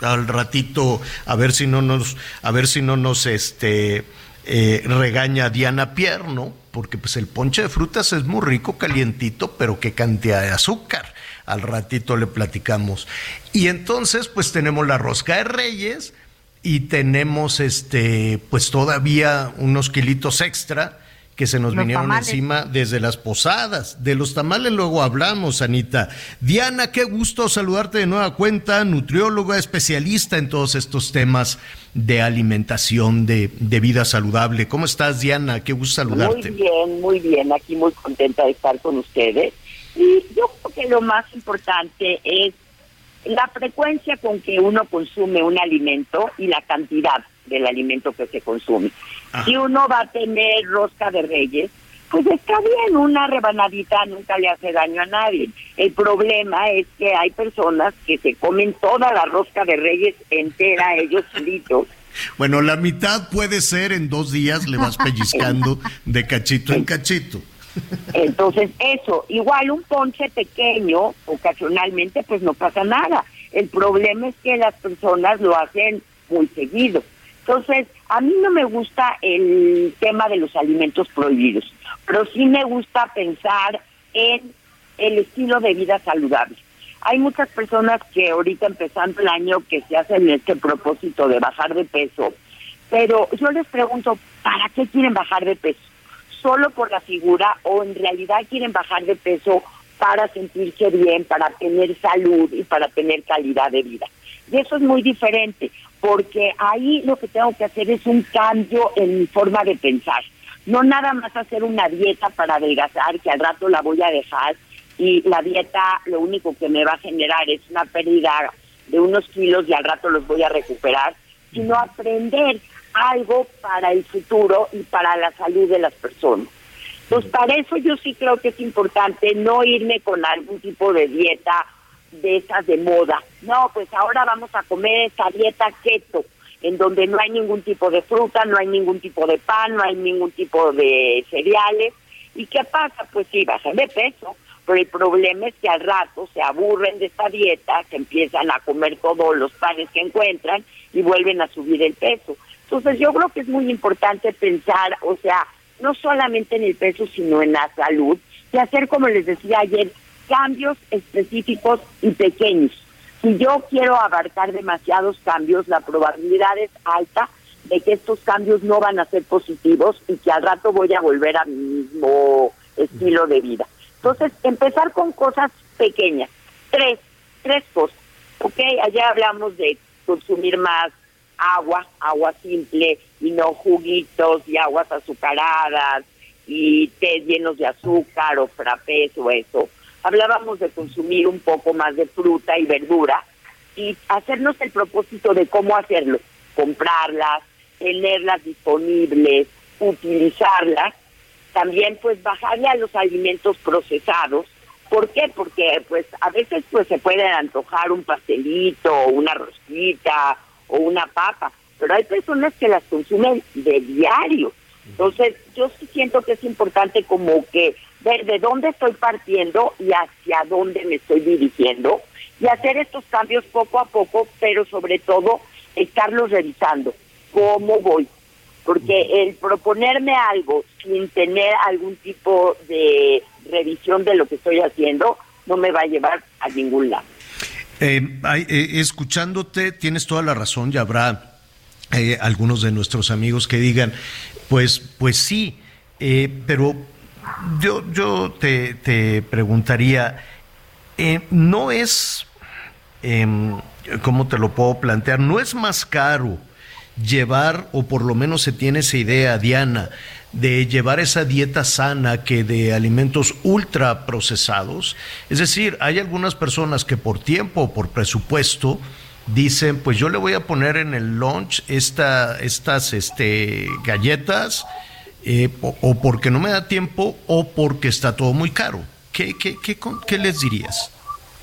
al ratito, a ver si no nos, a ver si no nos este eh, regaña Diana Pierno, porque pues el ponche de frutas es muy rico, calientito, pero qué cantidad de azúcar. Al ratito le platicamos. Y entonces, pues tenemos la rosca de reyes y tenemos este pues todavía unos kilitos extra que se nos vinieron encima desde las posadas. De los tamales luego hablamos, Anita. Diana, qué gusto saludarte de nueva cuenta, nutrióloga, especialista en todos estos temas de alimentación, de, de vida saludable. ¿Cómo estás, Diana? Qué gusto saludarte. Muy bien, muy bien. Aquí muy contenta de estar con ustedes. Y yo creo que lo más importante es la frecuencia con que uno consume un alimento y la cantidad del alimento que se consume. Si uno va a tener rosca de reyes, pues está bien, una rebanadita nunca le hace daño a nadie. El problema es que hay personas que se comen toda la rosca de reyes entera ellos solitos. Bueno, la mitad puede ser en dos días, le vas pellizcando de cachito en cachito. Entonces, eso, igual un ponche pequeño, ocasionalmente, pues no pasa nada. El problema es que las personas lo hacen muy seguido. Entonces, a mí no me gusta el tema de los alimentos prohibidos, pero sí me gusta pensar en el estilo de vida saludable. Hay muchas personas que ahorita empezando el año que se hacen este propósito de bajar de peso, pero yo les pregunto, ¿para qué quieren bajar de peso? Solo por la figura o en realidad quieren bajar de peso para sentirse bien, para tener salud y para tener calidad de vida. Y eso es muy diferente, porque ahí lo que tengo que hacer es un cambio en mi forma de pensar. No nada más hacer una dieta para adelgazar, que al rato la voy a dejar, y la dieta lo único que me va a generar es una pérdida de unos kilos y al rato los voy a recuperar, sino aprender algo para el futuro y para la salud de las personas. Entonces, para eso yo sí creo que es importante no irme con algún tipo de dieta de esas de moda. No, pues ahora vamos a comer esa dieta keto, en donde no hay ningún tipo de fruta, no hay ningún tipo de pan, no hay ningún tipo de cereales. ¿Y qué pasa? Pues sí, bajan de peso, pero el problema es que al rato se aburren de esta dieta, que empiezan a comer todos los panes que encuentran y vuelven a subir el peso. Entonces yo creo que es muy importante pensar, o sea, no solamente en el peso, sino en la salud, y hacer, como les decía ayer, cambios específicos y pequeños. Si yo quiero abarcar demasiados cambios, la probabilidad es alta de que estos cambios no van a ser positivos y que al rato voy a volver a mi mismo estilo de vida. Entonces, empezar con cosas pequeñas. Tres, tres cosas. Ok, allá hablamos de consumir más agua, agua simple y no juguitos y aguas azucaradas y té llenos de azúcar o frappés o eso hablábamos de consumir un poco más de fruta y verdura y hacernos el propósito de cómo hacerlo, comprarlas, tenerlas disponibles, utilizarlas, también pues bajarle a los alimentos procesados. ¿Por qué? Porque pues a veces pues se puede antojar un pastelito, una rosquita o una papa, pero hay personas que las consumen de diario. Entonces, yo sí siento que es importante como que ver de dónde estoy partiendo y hacia dónde me estoy dirigiendo y hacer estos cambios poco a poco, pero sobre todo estarlos revisando. ¿Cómo voy? Porque el proponerme algo sin tener algún tipo de revisión de lo que estoy haciendo no me va a llevar a ningún lado. Eh, eh, escuchándote, tienes toda la razón, ya habrá eh, algunos de nuestros amigos que digan, pues, pues sí, pero yo, yo te, preguntaría, eh, ¿no es, em, cómo te lo puedo plantear? ¿No es más caro llevar, o por lo menos se tiene esa idea, Diana, de llevar esa dieta sana que de alimentos ultra procesados? Es decir, hay algunas personas que por tiempo o por presupuesto, dicen, pues yo le voy a poner en el lunch esta, estas este, galletas eh, o, porque no me da tiempo o porque está todo muy caro. ¿Qué, qué, qué, qué les dirías?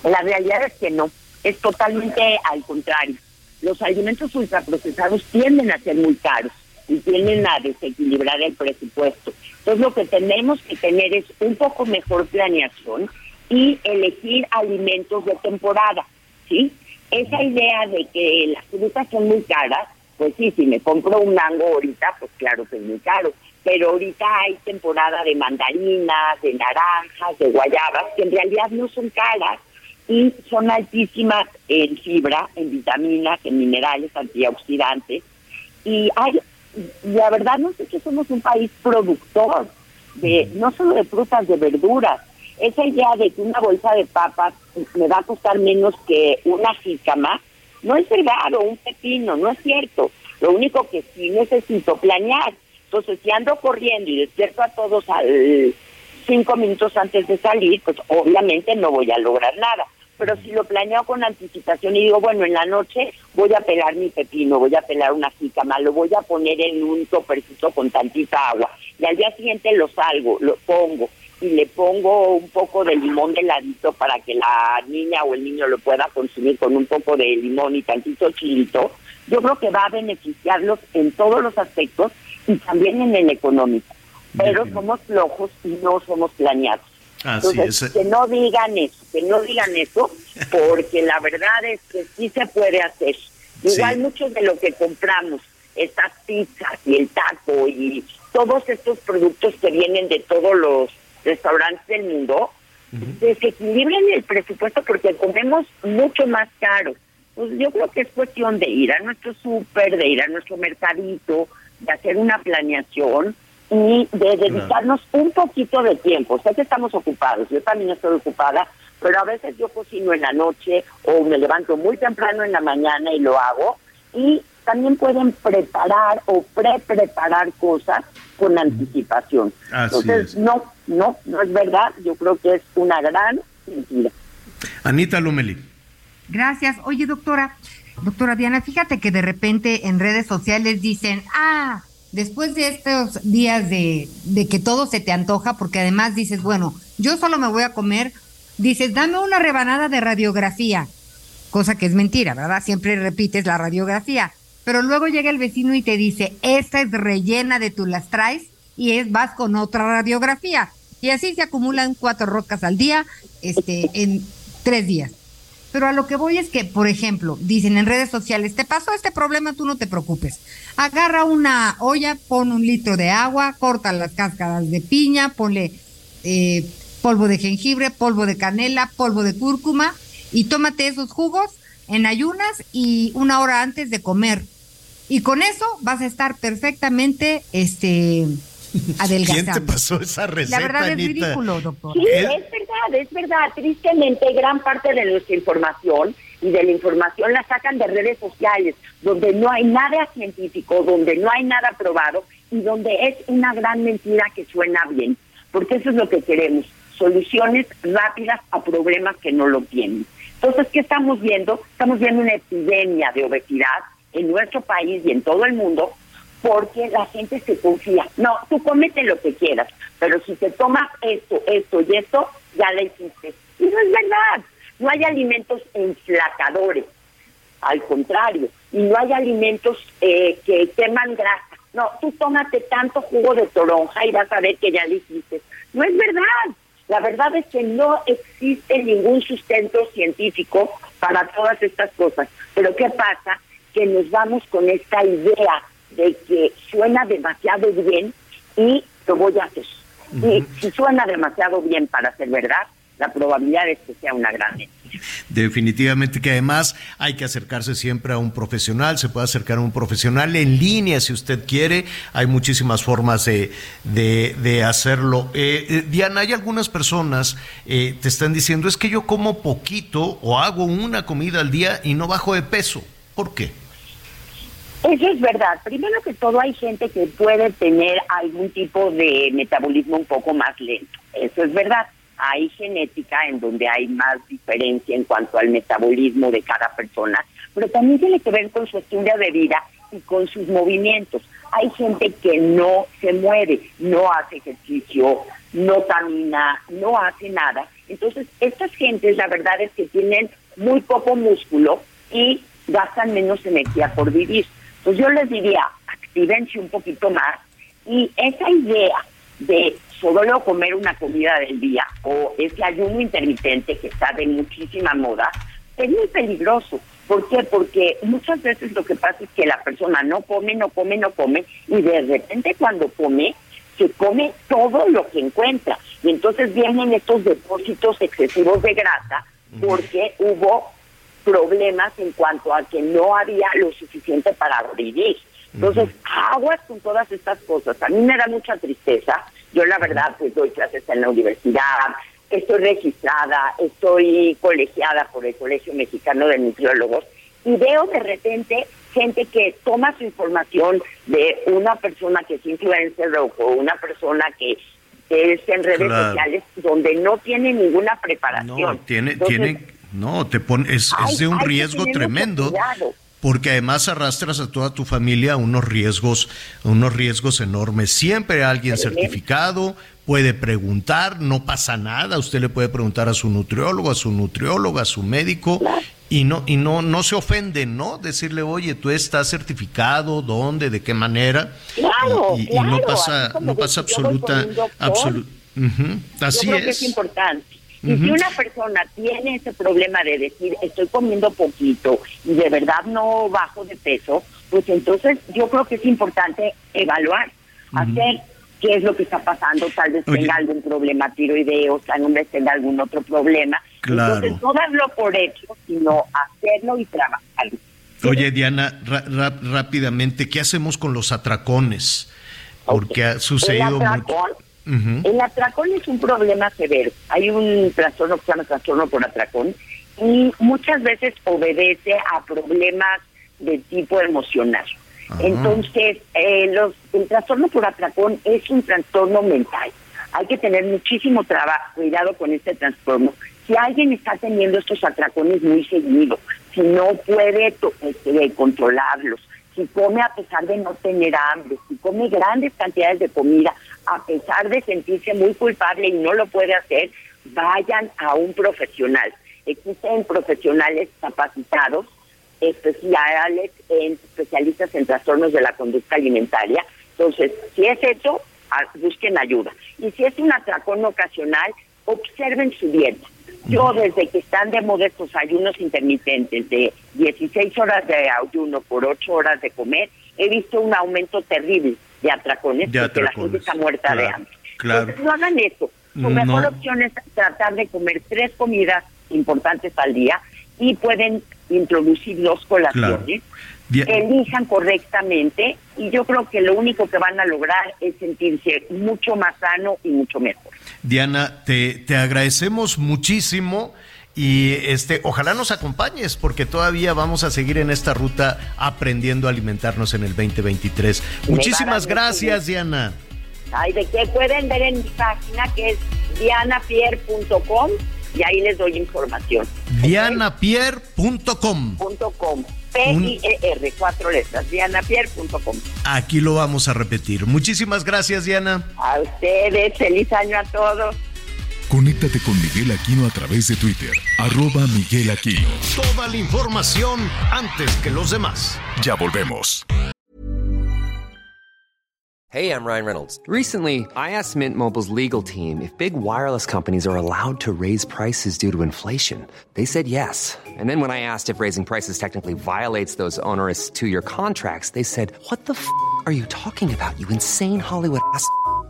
La realidad es que no, es totalmente al contrario. Los alimentos ultraprocesados tienden a ser muy caros y tienden a desequilibrar el presupuesto. Entonces lo que tenemos que tener es un poco mejor planeación y elegir alimentos de temporada, ¿sí? Esa idea de que las frutas son muy caras, pues sí, si me compro un mango ahorita, pues claro que es muy caro, pero ahorita hay temporada de mandarinas, de naranjas, de guayabas, que en realidad no son caras y son altísimas en fibra, en vitaminas, en minerales, antioxidantes. Y hay, la verdad no sé que somos un país productor, de no solo de frutas, de verduras. Esa idea de que una bolsa de papas me va a costar menos que una jícama, no es verdad, o un pepino, no es cierto. Lo único que sí necesito planear entonces, si ando corriendo y despierto a todos al cinco minutos antes de salir, pues obviamente no voy a lograr nada. Pero si lo planeo con anticipación y digo, bueno, en la noche voy a pelar mi pepino, voy a pelar una jícama, lo voy a poner en un topercito con tantita agua. Y al día siguiente lo salgo, lo pongo y le pongo un poco de limón de ladito para que la niña o el niño lo pueda consumir con un poco de limón y tantito chilito, yo creo que va a beneficiarlos en todos los aspectos y también en el económico. Pero somos flojos y no somos planeados. Entonces, que no digan eso, que no digan eso, porque la verdad es que sí se puede hacer. Igual muchos de lo que compramos, estas pizzas y el taco y todos estos productos que vienen de todos los restaurantes del mundo, desequilibran el presupuesto porque comemos mucho más caro. Pues yo creo que es cuestión de ir a nuestro súper, de ir a nuestro mercadito, de hacer una planeación y de dedicarnos un poquito de tiempo. Sé que estamos ocupados, yo también estoy ocupada, pero a veces yo cocino en la noche o me levanto muy temprano en la mañana y lo hago y también pueden preparar o pre-preparar cosas con anticipación. Entonces, no, no, no es verdad. Yo creo que es una gran mentira. Anita Lumeli. Gracias. Oye, doctora, doctora Diana, fíjate que de repente en redes sociales dicen, ah, después de estos días de, de que todo se te antoja, porque además dices, bueno, yo solo me voy a comer, dices, dame una rebanada de radiografía, cosa que es mentira, ¿verdad? Siempre repites la radiografía, pero luego llega el vecino y te dice, esta es rellena de tu las traes y es, vas con otra radiografía. Y así se acumulan cuatro rocas al día, este, en tres días. Pero a lo que voy es que, por ejemplo, dicen en redes sociales, te pasó este problema, tú no te preocupes. Agarra una olla, pon un litro de agua, corta las cáscaras de piña, ponle eh, polvo de jengibre, polvo de canela, polvo de cúrcuma y tómate esos jugos en ayunas y una hora antes de comer. Y con eso vas a estar perfectamente este ¿Quién te pasó esa receta, La verdad es ridículo, doctor. Sí, es verdad, es verdad. Tristemente, gran parte de nuestra información y de la información la sacan de redes sociales, donde no hay nada científico, donde no hay nada probado y donde es una gran mentira que suena bien, porque eso es lo que queremos, soluciones rápidas a problemas que no lo tienen. Entonces, ¿qué estamos viendo? Estamos viendo una epidemia de obesidad en nuestro país y en todo el mundo porque la gente se confía. No, tú comete lo que quieras, pero si te tomas esto, esto y esto, ya la hiciste. Y no es verdad. No hay alimentos enflacadores, al contrario, y no hay alimentos eh, que queman grasa. No, tú tómate tanto jugo de toronja y vas a ver que ya lo hiciste. No es verdad. La verdad es que no existe ningún sustento científico para todas estas cosas. Pero ¿qué pasa? Que nos vamos con esta idea de que suena demasiado bien y lo voy a hacer. Y si suena demasiado bien para ser verdad, la probabilidad es que sea una gran Definitivamente que además hay que acercarse siempre a un profesional, se puede acercar a un profesional en línea si usted quiere, hay muchísimas formas de, de, hacerlo. Eh, eh, Diana, hay algunas personas eh, te están diciendo es que yo como poquito o hago una comida al día y no bajo de peso. ¿Por qué? Eso es verdad. Primero que todo hay gente que puede tener algún tipo de metabolismo un poco más lento. Eso es verdad. Hay genética en donde hay más diferencia en cuanto al metabolismo de cada persona, pero también tiene que ver con su estilo de vida y con sus movimientos. Hay gente que no se mueve, no hace ejercicio, no camina, no hace nada. Entonces, estas gentes, la verdad es que tienen muy poco músculo y gastan menos energía por vivir. Pues yo les diría, actívense un poquito más y esa idea de solo comer una comida del día o ese ayuno intermitente que está de muchísima moda, es muy peligroso. ¿Por qué? Porque muchas veces lo que pasa es que la persona no come, no come, no come y de repente cuando come, se come todo lo que encuentra. Y entonces vienen estos depósitos excesivos de grasa porque hubo problemas en cuanto a que no había lo suficiente para vivir. Entonces, aguas con todas estas cosas. A mí me da mucha tristeza. Yo la verdad, pues doy clases en la universidad, estoy registrada, estoy colegiada por el Colegio Mexicano de Nutriólogos y veo de repente gente que toma su información de una persona que es influencer o una persona que es en redes sociales donde no tiene ninguna preparación. No, tiene, tiene no, te pone, es, de un riesgo tremendo. Porque además arrastras a toda tu familia unos riesgos, unos riesgos enormes. Siempre alguien certificado puede preguntar, no pasa nada. Usted le puede preguntar a su nutriólogo, a su nutrióloga, a su médico, y no, y no, no se ofende, ¿no? Decirle, oye, tú estás certificado, ¿dónde? ¿De qué manera? Claro, y, no pasa, no pasa absoluta, absoluta. Así es. es importante. Y si una persona tiene ese problema de decir, estoy comiendo poquito y de verdad no bajo de peso, pues entonces yo creo que es importante evaluar, hacer qué es lo que está pasando, tal vez tenga algún problema tiroideo, tal vez tenga algún otro problema. Entonces no darlo por hecho, sino hacerlo y trabajarlo. Oye, Diana, rápidamente, ¿qué hacemos con los atracones? Porque ha sucedido mucho. El atracón es un problema severo. Hay un trastorno que se llama trastorno por atracón y muchas veces obedece a problemas de tipo emocional. Entonces, eh, los, el trastorno por atracón es un trastorno mental. Hay que tener muchísimo trabajo, cuidado con este trastorno. Si alguien está teniendo estos atracones muy seguido, si no puede este, controlarlos, si come a pesar de no tener hambre, si come grandes cantidades de comida, a pesar de sentirse muy culpable y no lo puede hacer, vayan a un profesional. Existen profesionales capacitados especiales en especialistas en trastornos de la conducta alimentaria. Entonces, si es eso, busquen ayuda. Y si es un atracón ocasional, observen su dieta. Yo desde que están de moda estos ayunos intermitentes de 16 horas de ayuno por 8 horas de comer, he visto un aumento terrible de atracones, porque la gente está muerta de hambre. Claro. Entonces no hagan eso. Su mejor opción es tratar de comer tres comidas importantes al día y pueden introducir dos colaciones. Elijan correctamente y yo creo que lo único que van a lograr es sentirse mucho más sano y mucho mejor. Diana, te, te agradecemos muchísimo y este ojalá nos acompañes porque todavía vamos a seguir en esta ruta aprendiendo a alimentarnos en el 2023. Muchísimas gracias, Diana. Ay, de qué pueden ver en mi página que es dianapier.com y ahí les doy información. Dianapier.com. P-I-E-R, cuatro letras, dianapier.com. Aquí lo vamos a repetir. Muchísimas gracias, Diana. A ustedes, feliz año a todos. Conéctate con Miguel Aquino a través de Twitter, arroba Miguel Aquino. Toda la información antes que los demás. Ya volvemos. Hey, I'm Ryan Reynolds. Recently, I asked Mint Mobile's legal team if big wireless companies are allowed to raise prices due to inflation. They said yes. And then when I asked if raising prices technically violates those onerous two-year contracts, they said, what the f*** are you talking about, you insane Hollywood ass?"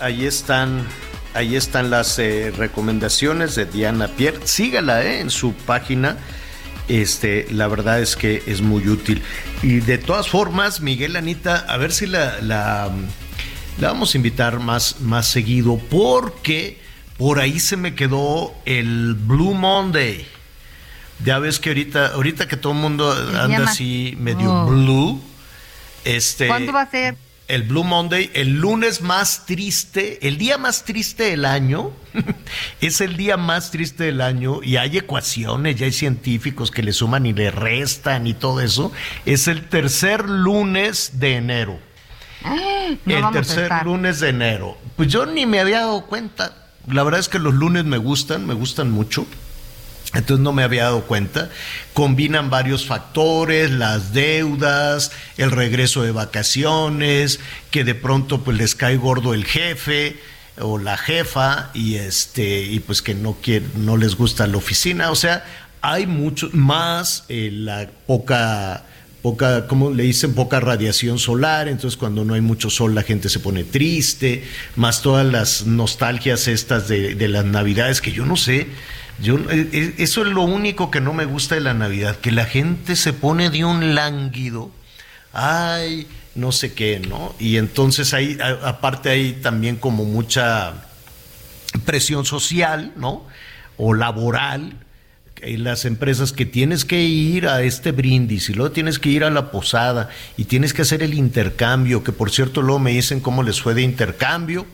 ahí están, ahí están las eh, recomendaciones de Diana Pierre. Sígala eh, en su página. Este, la verdad es que es muy útil. Y de todas formas, Miguel Anita, a ver si la, la, la vamos a invitar más, más seguido, porque por ahí se me quedó el Blue Monday. Ya ves que ahorita, ahorita que todo el mundo anda así medio Oh. blue. Este, ¿Cuándo va a ser? El Blue Monday, el lunes más triste, el día más triste del año, es el día más triste del año y hay ecuaciones, ya hay científicos que le suman y le restan y todo eso, es el tercer lunes de enero. No el tercer lunes de enero. Pues yo ni me había dado cuenta. La verdad es que los lunes me gustan, me gustan mucho. Entonces no me había dado cuenta. Combinan varios factores, las deudas, el regreso de vacaciones, que de pronto pues les cae gordo el jefe o la jefa y este y pues que no quiere, no les gusta la oficina, o sea, hay mucho más eh, la poca poca, ¿cómo le dicen? Poca radiación solar, entonces cuando no hay mucho sol la gente se pone triste, más todas las nostalgias estas de, de las navidades que yo no sé, yo, eh, eh, eso es lo único que no me gusta de la Navidad, que la gente se pone de un lánguido, ay, no sé qué, ¿no? Y entonces hay, a- aparte hay también como mucha presión social, ¿no? O laboral, las empresas que tienes que ir a este brindis y luego tienes que ir a la posada y tienes que hacer el intercambio, que por cierto luego me dicen cómo les fue de intercambio.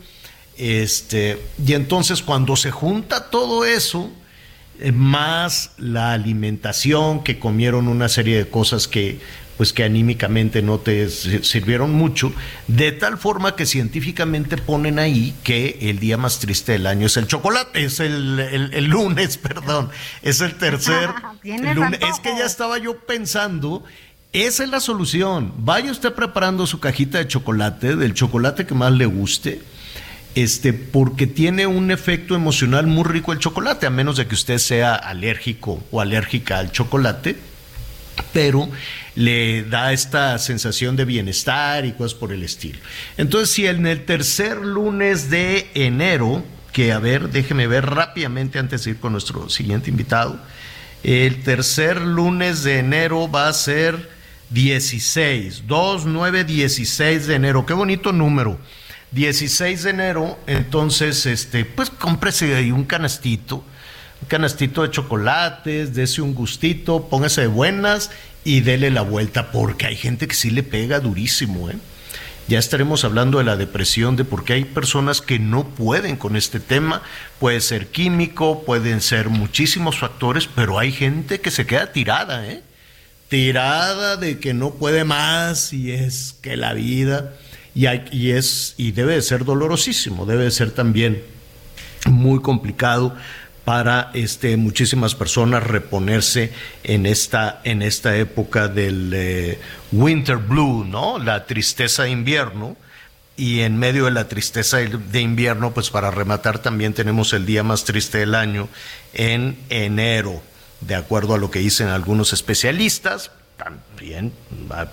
Este, y entonces cuando se junta todo eso, más la alimentación, que comieron una serie de cosas que pues que anímicamente no te si- sirvieron mucho, de tal forma que científicamente ponen ahí que el día más triste del año es el chocolate, es el, el- el lunes, perdón, es el tercer lunes. Es que ya estaba yo pensando, esa es la solución. Vaya usted preparando su cajita de chocolate, del chocolate que más le guste, este, porque tiene un efecto emocional muy rico el chocolate, a menos de que usted sea alérgico o alérgica al chocolate. pero le da esta sensación de bienestar y cosas por el estilo. Entonces, si en el tercer lunes de enero, que a ver, déjeme ver rápidamente antes de ir con nuestro siguiente invitado, el tercer lunes de enero va a ser 16, 2, 9, 16 de enero, qué bonito número. 16 de enero, entonces, este, pues cómprese ahí un canastito, un canastito de chocolates, dese un gustito, póngase de buenas y dele la vuelta, porque hay gente que sí le pega durísimo, ¿eh? Ya estaremos hablando de la depresión, de por qué hay personas que no pueden con este tema. Puede ser químico, pueden ser muchísimos factores, pero hay gente que se queda tirada, ¿eh? Tirada de que no puede más y es que la vida y, es y debe de ser dolorosísimo, debe de ser también muy complicado para este, muchísimas personas reponerse en esta, en esta época del eh, winter blue, ¿no? La tristeza de invierno. Y en medio de la tristeza de invierno, pues para rematar también tenemos el día más triste del año en enero, de acuerdo a lo que dicen algunos especialistas. También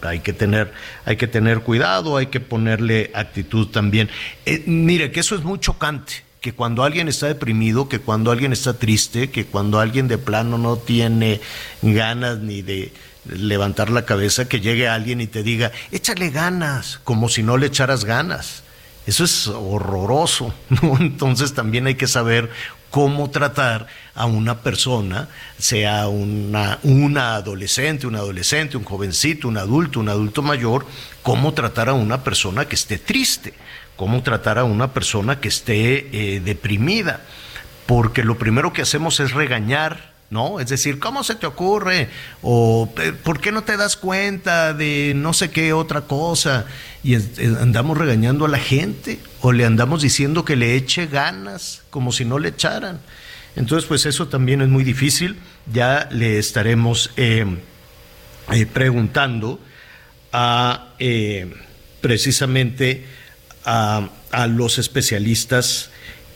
hay que tener, hay que tener cuidado, hay que ponerle actitud también. Eh, mire, que eso es muy chocante que cuando alguien está deprimido, que cuando alguien está triste, que cuando alguien de plano no tiene ganas ni de levantar la cabeza, que llegue alguien y te diga, échale ganas, como si no le echaras ganas. Eso es horroroso, ¿no? Entonces también hay que saber cómo tratar a una persona, sea una, una adolescente, un adolescente, un jovencito, un adulto, un adulto mayor, cómo tratar a una persona que esté triste cómo tratar a una persona que esté eh, deprimida, porque lo primero que hacemos es regañar, ¿no? Es decir, ¿cómo se te ocurre? O eh, ¿por qué no te das cuenta de no sé qué otra cosa? Y andamos regañando a la gente o le andamos diciendo que le eche ganas, como si no le echaran. Entonces, pues eso también es muy difícil. Ya le estaremos eh, preguntando a precisamente a, los especialistas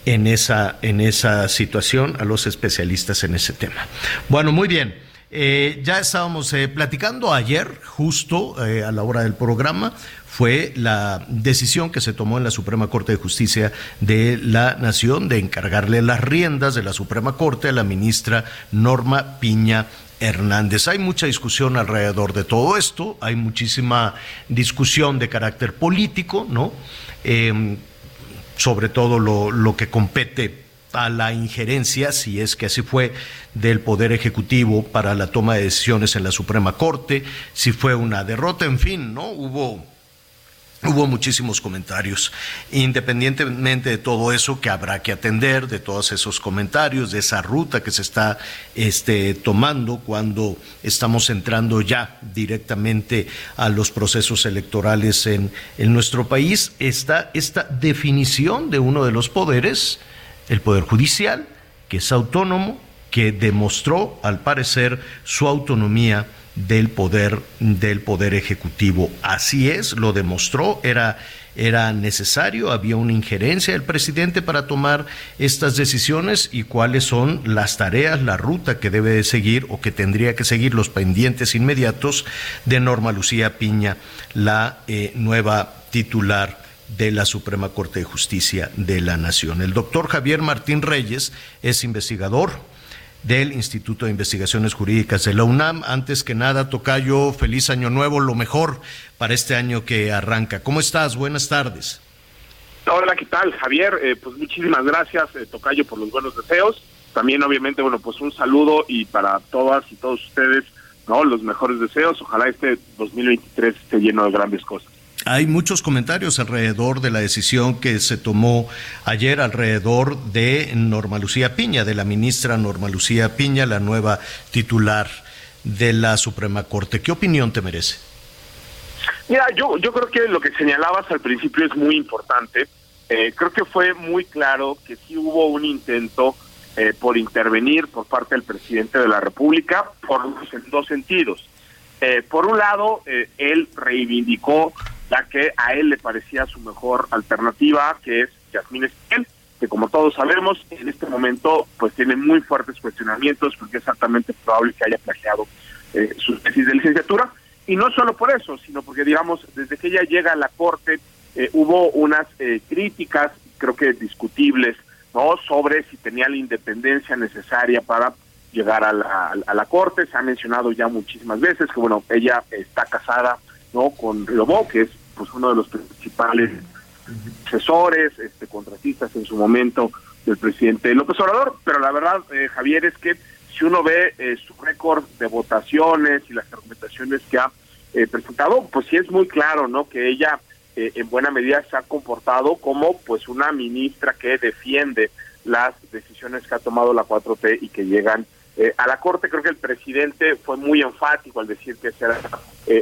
en esa, en esa situación, a los especialistas en ese tema. Bueno, muy bien. Eh, ya estábamos eh, platicando ayer, justo eh, a la hora del programa, fue la decisión que se tomó en la Suprema Corte de Justicia de la Nación de encargarle las riendas de la Suprema Corte a la ministra Norma Piña Hernández. Hay mucha discusión alrededor de todo esto, hay muchísima discusión de carácter político, ¿no? Sobre todo lo, lo que compete a la injerencia, si es que así fue, del Poder Ejecutivo para la toma de decisiones en la Suprema Corte, si fue una derrota, en fin, ¿no? Hubo Hubo muchísimos comentarios. Independientemente de todo eso que habrá que atender, de todos esos comentarios, de esa ruta que se está este, tomando cuando estamos entrando ya directamente a los procesos electorales en, en nuestro país, está esta definición de uno de los poderes, el Poder Judicial, que es autónomo, que demostró, al parecer, su autonomía del poder del poder ejecutivo. Así es, lo demostró, era era necesario, había una injerencia del presidente para tomar estas decisiones y cuáles son las tareas, la ruta que debe de seguir o que tendría que seguir los pendientes inmediatos de Norma Lucía Piña, la eh, nueva titular de la Suprema Corte de Justicia de la Nación. El doctor Javier Martín Reyes es investigador del Instituto de Investigaciones Jurídicas de la UNAM. Antes que nada, Tocayo, feliz año nuevo, lo mejor para este año que arranca. ¿Cómo estás? Buenas tardes. Hola, ¿qué tal, Javier? Eh, pues muchísimas gracias, eh, Tocayo, por los buenos deseos. También, obviamente, bueno, pues un saludo y para todas y todos ustedes, ¿no? Los mejores deseos. Ojalá este 2023 esté lleno de grandes cosas. Hay muchos comentarios alrededor de la decisión que se tomó ayer alrededor de Norma Lucía Piña, de la ministra Norma Lucía Piña, la nueva titular de la Suprema Corte. ¿Qué opinión te merece? Mira, yo, yo creo que lo que señalabas al principio es muy importante. Eh, creo que fue muy claro que sí hubo un intento eh, por intervenir por parte del presidente de la República por dos sentidos. Eh, por un lado, él reivindicó la que a él le parecía su mejor alternativa, que es Yasmín Esquivel, que como todos sabemos, en este momento pues tiene muy fuertes cuestionamientos porque es altamente probable que haya plagiado eh, su tesis de licenciatura. Y no solo por eso, sino porque, digamos, desde que ella llega a la Corte, eh, hubo unas eh, críticas, creo que discutibles, ¿no? Sobre si tenía la independencia necesaria para llegar a la Corte. Se ha mencionado ya muchísimas veces que, bueno, ella está casada, ¿no? Con Riobó, que es pues uno de los principales asesores, este, contratistas en su momento del presidente López Obrador, pero la verdad, eh, Javier, es que si uno ve eh, su récord de votaciones y las argumentaciones que ha eh, presentado, pues sí es muy claro, ¿no? Que ella en buena medida se ha comportado como pues una ministra que defiende las decisiones que ha tomado la 4T y que llegan a la Corte. Creo que el presidente fue muy enfático al decir que esa era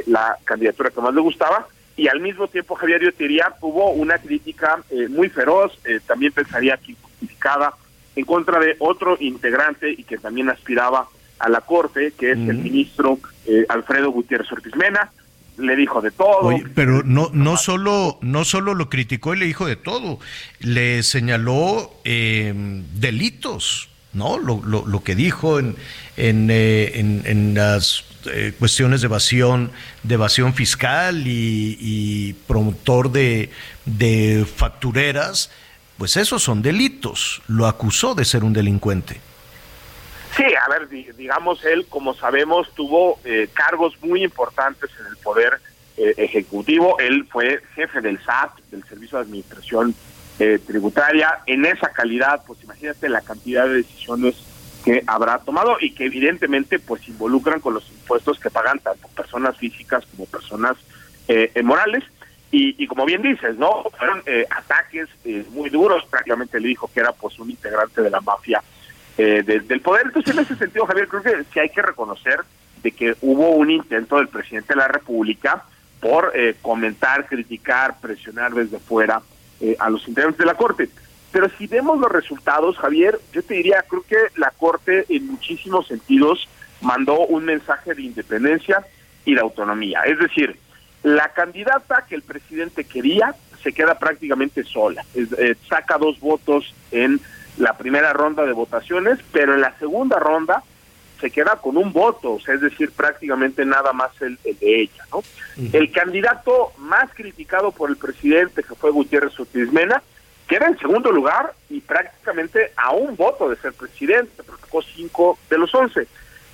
la candidatura que más le gustaba y al mismo tiempo Javier yo diría hubo una crítica eh, muy feroz, eh, también pensaría que justificada, en contra de otro integrante y que también aspiraba a la Corte, que es el ministro eh, Alfredo Gutiérrez Ortiz Mena, le dijo de todo. pero no no solo no solo lo criticó y le dijo de todo, le señaló delitos, ¿no? Lo, lo, lo, que dijo en, en, en, en las eh, cuestiones de evasión, de evasión fiscal y, promotor de, de factureras, pues esos son delitos. Lo acusó de ser un delincuente. Sí, a ver, digamos, él, como sabemos, tuvo eh, cargos muy importantes en el poder eh, ejecutivo. Él fue jefe del SAT, del Servicio de Administración Tributaria. En esa calidad, pues imagínate la cantidad de decisiones que habrá tomado y que evidentemente pues involucran con los impuestos que pagan tanto personas físicas como personas eh, morales. Y, como bien dices, ¿no? Fueron eh, ataques eh, muy duros, prácticamente le dijo que era pues un integrante de la mafia del poder. Entonces, en ese sentido, Javier, creo que sí hay que reconocer de que hubo un intento del presidente de la República por comentar, criticar, presionar desde fuera a los integrantes de la Corte. Pero si vemos los resultados, Javier, yo te diría, creo que la Corte en muchísimos sentidos mandó un mensaje de independencia y de autonomía. Es decir, la candidata que el presidente quería se queda prácticamente sola. Eh, saca dos votos en la primera ronda de votaciones, pero en la segunda ronda se queda con un voto, es decir, prácticamente nada más el, de ella. ¿no? El candidato más criticado por el presidente, que fue Gutiérrez Otismena, queda en segundo lugar y prácticamente a un voto de ser presidente, sacó cinco de los once.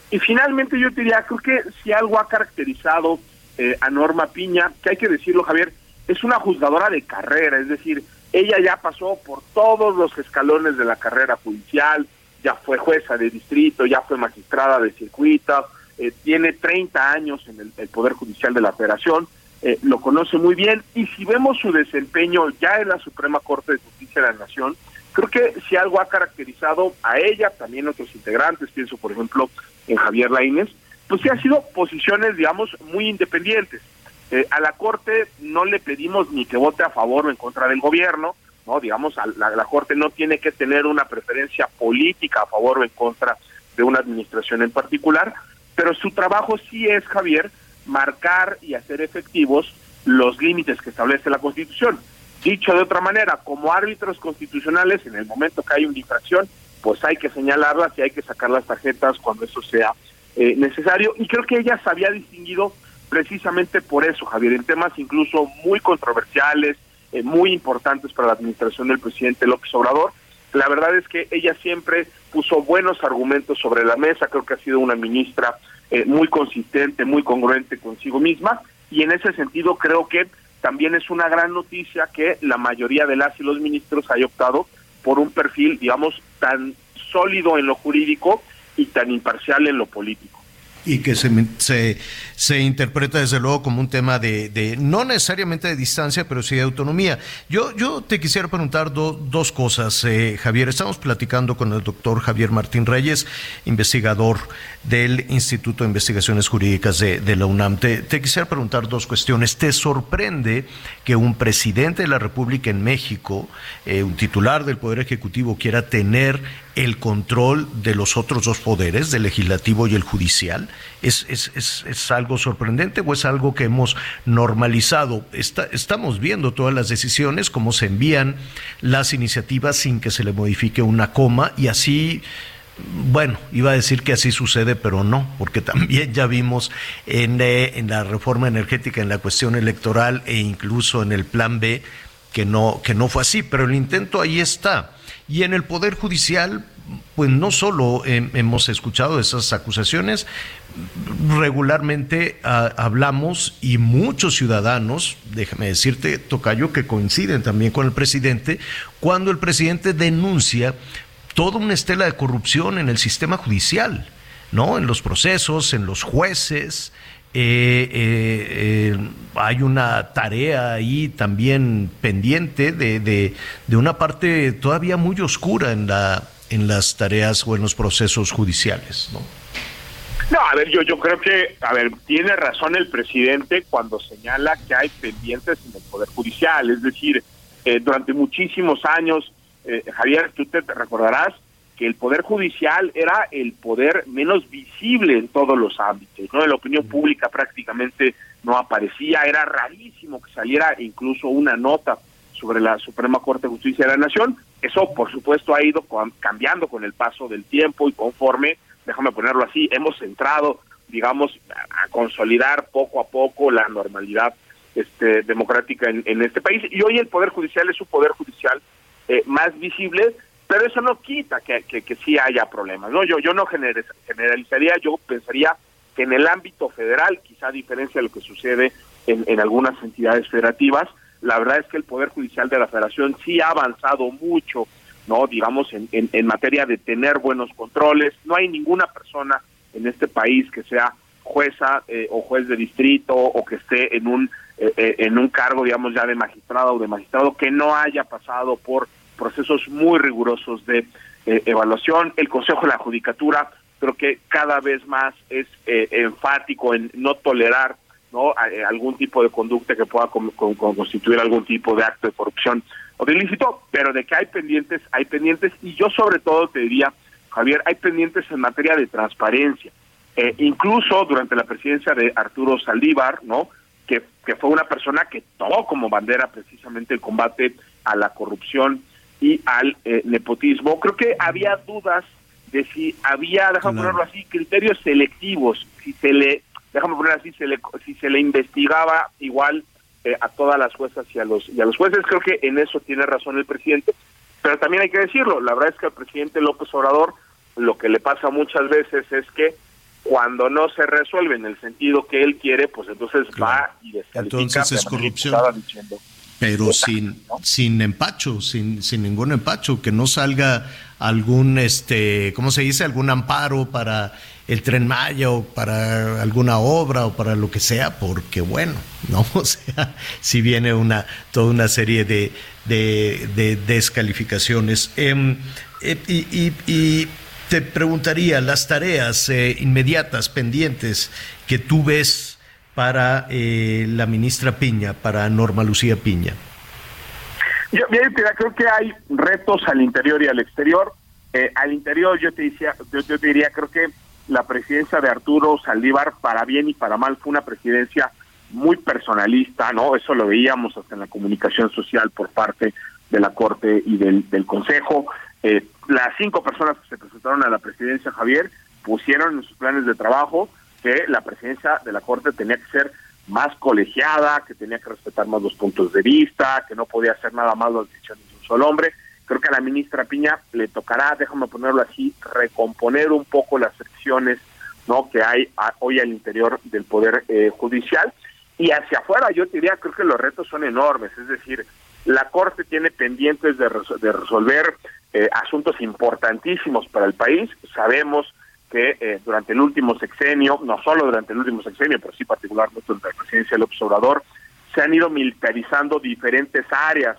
Y finalmente yo diría, creo que si algo ha caracterizado eh, a Norma Piña, que hay que decirlo Javier, es una juzgadora de carrera, es decir, ella ya pasó por todos los escalones de la carrera judicial, ya fue jueza de distrito, ya fue magistrada de circuito, eh, tiene 30 años en el Poder Judicial de la Federación, eh, lo conoce muy bien y si vemos su desempeño ya en la Suprema Corte de Justicia de la Nación, creo que si algo ha caracterizado a ella, también a otros integrantes, pienso por ejemplo en Javier Laínez, pues que ha sido posiciones, digamos, muy independientes. Eh, a la Corte no le pedimos ni que vote a favor o en contra del gobierno, digamos, la, la Corte no tiene que tener una preferencia política a favor o en contra de una administración en particular, pero su trabajo sí es, Javier, marcar y hacer efectivos los límites que establece la Constitución. Dicho de otra manera, como árbitros constitucionales, en el momento que hay una infracción, pues hay que señalarlas y hay que sacar las tarjetas cuando eso sea eh, necesario. Y creo que ella se había distinguido precisamente por eso, Javier, en temas incluso muy controversiales, eh, muy importantes para la administración del presidente López Obrador. La verdad es que ella siempre puso buenos argumentos sobre la mesa, creo que ha sido una ministra eh, muy consistente, muy congruente consigo misma y en ese sentido creo que también es una gran noticia que la mayoría de las y los ministros haya optado por un perfil, digamos, tan sólido en lo jurídico y tan imparcial en lo político y que se, se, se, interpreta desde luego como un tema de, de, no necesariamente de distancia, pero sí de autonomía. Yo, yo te quisiera preguntar dos cosas, eh, Javier. Estamos platicando con el doctor Javier Martín Reyes, investigador del Instituto de Investigaciones Jurídicas de, de la UNAM. Te, te, quisiera preguntar dos cuestiones. ¿Te sorprende que un presidente de la República en México, eh, un titular del Poder Ejecutivo, quiera tener el control de los otros dos poderes, del legislativo y el judicial? ¿Es, es, es, es algo sorprendente o es algo que hemos normalizado? Estamos viendo todas las decisiones, cómo se envían las iniciativas sin que se le modifique una coma y así bueno, iba a decir que así sucede, pero no, porque también ya vimos eh, en, la reforma energética, en la cuestión electoral e incluso en el plan B que no, que no fue así, pero el intento ahí está. Y en el Poder Judicial, pues no solo hemos escuchado esas acusaciones, regularmente ah, hablamos y muchos ciudadanos, déjame decirte, Tocayo, que coinciden también con el presidente, cuando el presidente denuncia toda una estela de corrupción en el sistema judicial, ¿no? En los procesos, en los jueces. Eh, eh, eh, hay una tarea ahí también pendiente de, de, de, una parte todavía muy oscura en, la, en las tareas o en los procesos judiciales, ¿no? A ver, yo, yo creo que, a ver, tiene razón el presidente cuando señala que hay pendientes en el Poder Judicial, es decir, durante muchísimos años eh, Javier, tú te recordarás que el Poder Judicial era el poder menos visible en todos los ámbitos, ¿no? En la opinión pública prácticamente no aparecía, era rarísimo que saliera incluso una nota sobre la Suprema Corte de Justicia de la Nación. Eso, por supuesto, ha ido cambiando con el paso del tiempo y conforme, déjame ponerlo así, hemos entrado, digamos, a, consolidar poco a poco la normalidad este, democrática en, en este país. Y hoy el Poder Judicial es un Poder Judicial eh, más visibles, pero eso no quita que, que, sí haya problemas. No, yo, yo no generalizaría, yo pensaría que en el ámbito federal, quizá a diferencia de lo que sucede en, en algunas entidades federativas, la verdad es que el Poder Judicial de la Federación sí ha avanzado mucho, no digamos, en, en, materia de tener buenos controles. No hay ninguna persona en este país que sea jueza eh, o juez de distrito o que esté en un eh, en un cargo digamos ya de magistrado o de magistrado que no haya pasado por procesos muy rigurosos de eh, evaluación. El Consejo de la Judicatura creo que cada vez más es eh, enfático en no tolerar no eh, algún tipo de conducta que pueda constituir algún tipo de acto de corrupción o de ilícito, pero de que hay pendientes, hay pendientes y yo sobre todo te diría, Javier, hay pendientes en materia de transparencia. incluso durante la presidencia de Arturo Saldívar, ¿no? Que, que fue una persona que tomó como bandera precisamente el combate a la corrupción y al eh, nepotismo. Creo que había dudas de si había, déjame ponerlo así, criterios selectivos, si se le, déjame poner así, se le, si se le investigaba igual eh, a todas las juezas y a los y a los jueces. Creo que en eso tiene razón el presidente, pero también hay que decirlo, la verdad es que al presidente López Obrador lo que le pasa muchas veces es que cuando no se resuelve en el sentido que él quiere, pues entonces va y descalifica. Entonces es corrupción pero sin, sin empacho, sin, sin ningún empacho, que no salga algún, este, ¿cómo se dice? Algún amparo para el tren Maya o para alguna obra o para lo que sea, porque bueno, ¿no? O sea, si viene una, toda una serie de, de, descalificaciones. Em, eh, y, y, te preguntaría, las tareas eh, inmediatas, pendientes, que tú ves para eh, la ministra Piña, para Norma Lucía Piña? Yo, creo que hay retos al interior y al exterior. Eh, al interior yo te, decía, yo, te diría, creo que la presidencia de Arturo Saldívar, para bien y para mal, fue una presidencia muy personalista, ¿no? Eso lo veíamos hasta en la comunicación social por parte de la Corte y del, del Consejo. Eh, las cinco personas que se presentaron a la presidencia, Javier, pusieron en sus planes de trabajo que la presidencia de la Corte tenía que ser más colegiada, que tenía que respetar más los puntos de vista, que no podía hacer nada más las decisiones de un solo hombre. Creo que a la ministra Piña le tocará, déjame ponerlo así, recomponer un poco las secciones ¿no? que hay hoy al interior del Poder eh, Judicial. Y hacia afuera, yo diría, creo que los retos son enormes. Es decir, la Corte tiene pendientes de, de resolver eh, asuntos importantísimos para el país. Sabemos que eh, durante el último sexenio, no solo durante el último sexenio, pero sí particularmente durante la presidencia del Obrador, se han ido militarizando diferentes áreas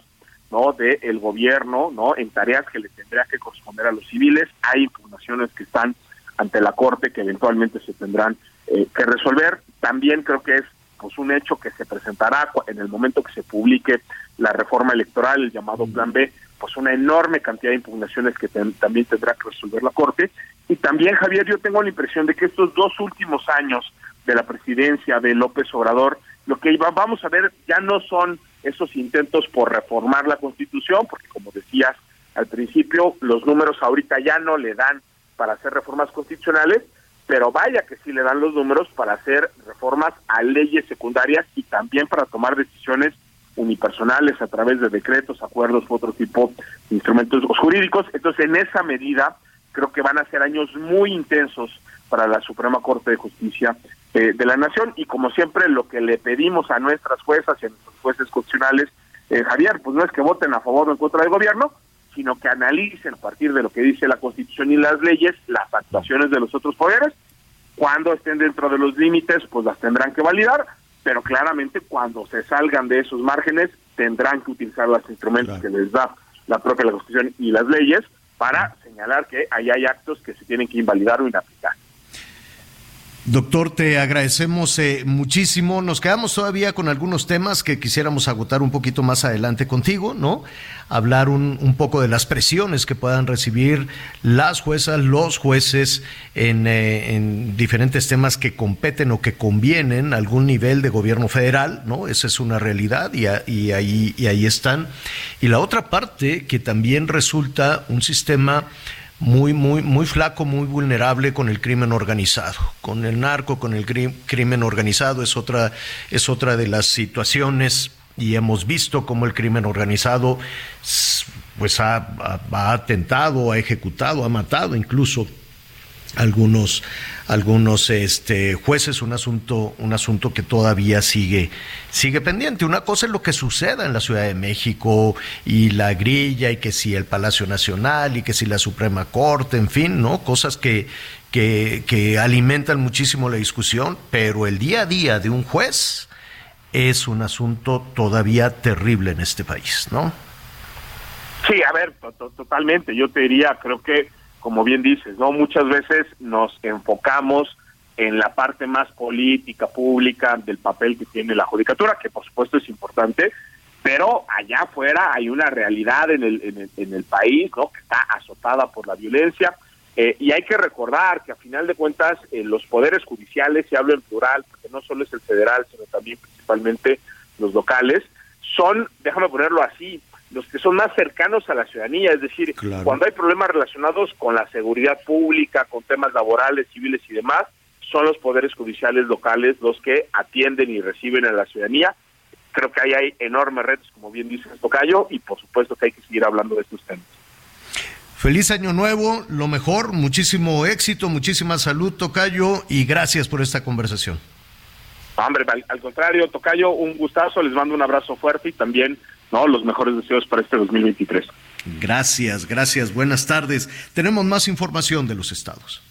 no del gobierno no en tareas que le tendría que corresponder a los civiles. Hay impugnaciones que están ante la corte que eventualmente se tendrán eh, que resolver. También creo que es pues un hecho que se presentará en el momento que se publique la reforma electoral el llamado plan B pues una enorme cantidad de impugnaciones que también tendrá que resolver la corte y también, Javier, yo tengo la impresión de que estos dos últimos años de la presidencia de López Obrador, lo que vamos a ver ya no son esos intentos por reformar la Constitución, porque como decías al principio, los números ahorita ya no le dan para hacer reformas constitucionales, pero vaya que sí le dan los números para hacer reformas a leyes secundarias y también para tomar decisiones unipersonales a través de decretos, acuerdos u otro tipo de instrumentos jurídicos. Entonces, en esa medida, creo que van a ser años muy intensos para la Suprema Corte de Justicia eh, de la Nación y como siempre lo que le pedimos a nuestras juezas y a nuestros jueces constitucionales, eh, Javier, pues no es que voten a favor o en contra del gobierno, sino que analicen a partir de lo que dice la Constitución y las leyes las actuaciones de los otros poderes. Cuando estén dentro de los límites, pues las tendrán que validar, pero claramente cuando se salgan de esos márgenes, tendrán que utilizar los instrumentos que les da la propia la Constitución y las leyes para señalar que ahí hay actos que se tienen que invalidar o inaplicar. Doctor, te agradecemos eh, muchísimo. Nos quedamos todavía con algunos temas que quisiéramos agotar un poquito más adelante contigo, ¿no? Hablar un, poco de las presiones que puedan recibir las juezas, los jueces en, eh, en, diferentes temas que competen o que convienen a algún nivel de gobierno federal, ¿no? Esa es una realidad y, y, ahí, y ahí están. Y la otra parte que también resulta un sistema muy, muy, muy flaco, muy vulnerable con el crimen organizado. Con el narco, con el crimen organizado es otra, es otra de las situaciones y hemos visto cómo el crimen organizado pues ha, ha atentado, ha ejecutado, ha matado incluso algunos algunos este, jueces un asunto un asunto que todavía sigue sigue pendiente. Una cosa es lo que suceda en la Ciudad de México y la grilla y que si el Palacio Nacional y que si la Suprema Corte en fin no cosas que que, que alimentan muchísimo la discusión pero el día a día de un juez es un asunto todavía terrible en este país no sí a ver totalmente. Yo te diría creo que como bien dices, ¿no? Muchas veces nos enfocamos en la parte más política, pública del papel que tiene la judicatura, que por supuesto es importante, pero allá afuera hay una realidad en el, en el, país, ¿no? Que está azotada por la violencia. Eh, y hay que recordar que a final de cuentas eh, los poderes judiciales, se hablo en plural, porque no solo es el federal, sino también principalmente los locales, son, déjame ponerlo así, los que son más cercanos a la ciudadanía, es decir, cuando hay problemas relacionados con la seguridad pública, con temas laborales, civiles y demás, son los poderes judiciales locales los que atienden y reciben a la ciudadanía. Creo que ahí hay enormes retos, como bien dice Tocayo, y por supuesto que hay que seguir hablando de estos temas. Feliz año nuevo, lo mejor, muchísimo éxito, muchísima salud, Tocayo, y gracias por esta conversación. Hombre, al contrario, Tocayo, un gustazo, les mando un abrazo fuerte y también ¿no? Los mejores deseos para este 2023. Gracias, gracias. Buenas tardes. Tenemos más información de los estados.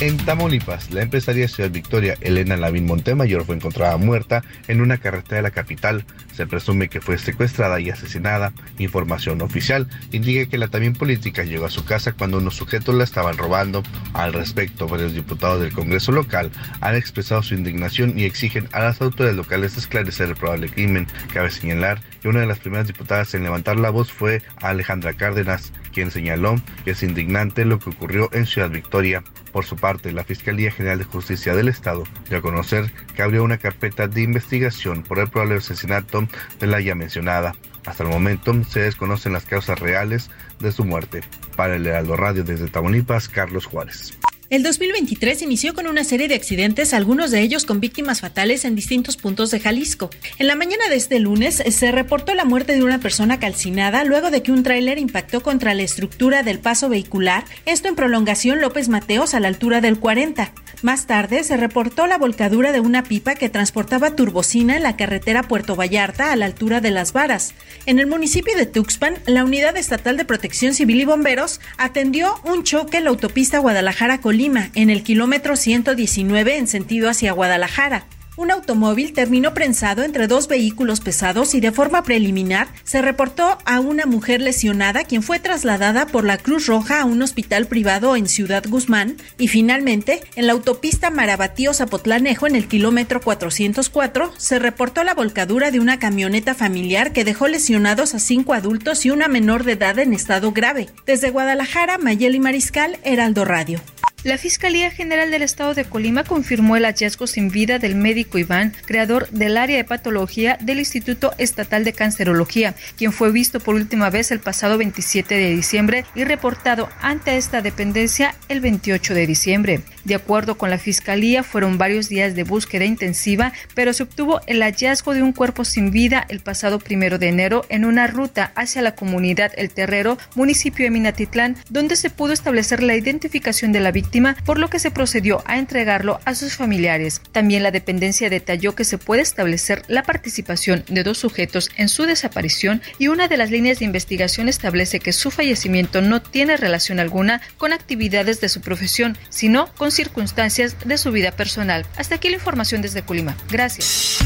En Tamaulipas, la empresaria Ciudad Victoria Elena Lavín Montemayor fue encontrada muerta en una carretera de la capital. Se presume que fue secuestrada y asesinada. Información oficial indica que la también política llegó a su casa cuando unos sujetos la estaban robando. Al respecto, varios diputados del Congreso local han expresado su indignación y exigen a las autoridades locales esclarecer el probable crimen. Cabe señalar que una de las primeras diputadas en levantar la voz fue Alejandra Cárdenas, quien señaló que es indignante lo que ocurrió en Ciudad Victoria. Por su parte, la Fiscalía General de Justicia del Estado dio a conocer que abrió una carpeta de investigación por el probable asesinato de la ya mencionada. Hasta el momento se desconocen las causas reales de su muerte. Para el Heraldo Radio desde Tamaulipas, Carlos Juárez. El 2023 inició con una serie de accidentes, algunos de ellos con víctimas fatales en distintos puntos de Jalisco. En la mañana de este lunes se reportó la muerte de una persona calcinada luego de que un tráiler impactó contra la estructura del paso vehicular, esto en prolongación López Mateos a la altura del 40. Más tarde se reportó la volcadura de una pipa que transportaba turbocina en la carretera Puerto Vallarta a la altura de Las Varas. En el municipio de Tuxpan, la Unidad Estatal de Protección Civil y Bomberos atendió un choque en la autopista Guadalajara-Colima, en el kilómetro 119 en sentido hacia Guadalajara un automóvil terminó prensado entre dos vehículos pesados y de forma preliminar se reportó a una mujer lesionada quien fue trasladada por la Cruz Roja a un hospital privado en Ciudad Guzmán y finalmente en la autopista Marabatío-Zapotlanejo en el kilómetro 404 se reportó la volcadura de una camioneta familiar que dejó lesionados a cinco adultos y una menor de edad en estado grave. Desde Guadalajara, Mayeli Mariscal, Heraldo Radio. La Fiscalía General del Estado de Colima confirmó el hallazgo sin vida del médico Iván, creador del área de patología del Instituto Estatal de Cancerología, quien fue visto por última vez el pasado 27 de diciembre y reportado ante esta dependencia el 28 de diciembre. De acuerdo con la Fiscalía, fueron varios días de búsqueda intensiva, pero se obtuvo el hallazgo de un cuerpo sin vida el pasado primero de enero en una ruta hacia la comunidad El Terrero, municipio de Minatitlán, donde se pudo establecer la identificación de la víctima por lo que se procedió a entregarlo a sus familiares. También la dependencia detalló que se puede establecer la participación de dos sujetos en su desaparición y una de las líneas de investigación establece que su fallecimiento no tiene relación alguna con actividades de su profesión, sino con circunstancias de su vida personal. Hasta aquí la información desde Colima. Gracias.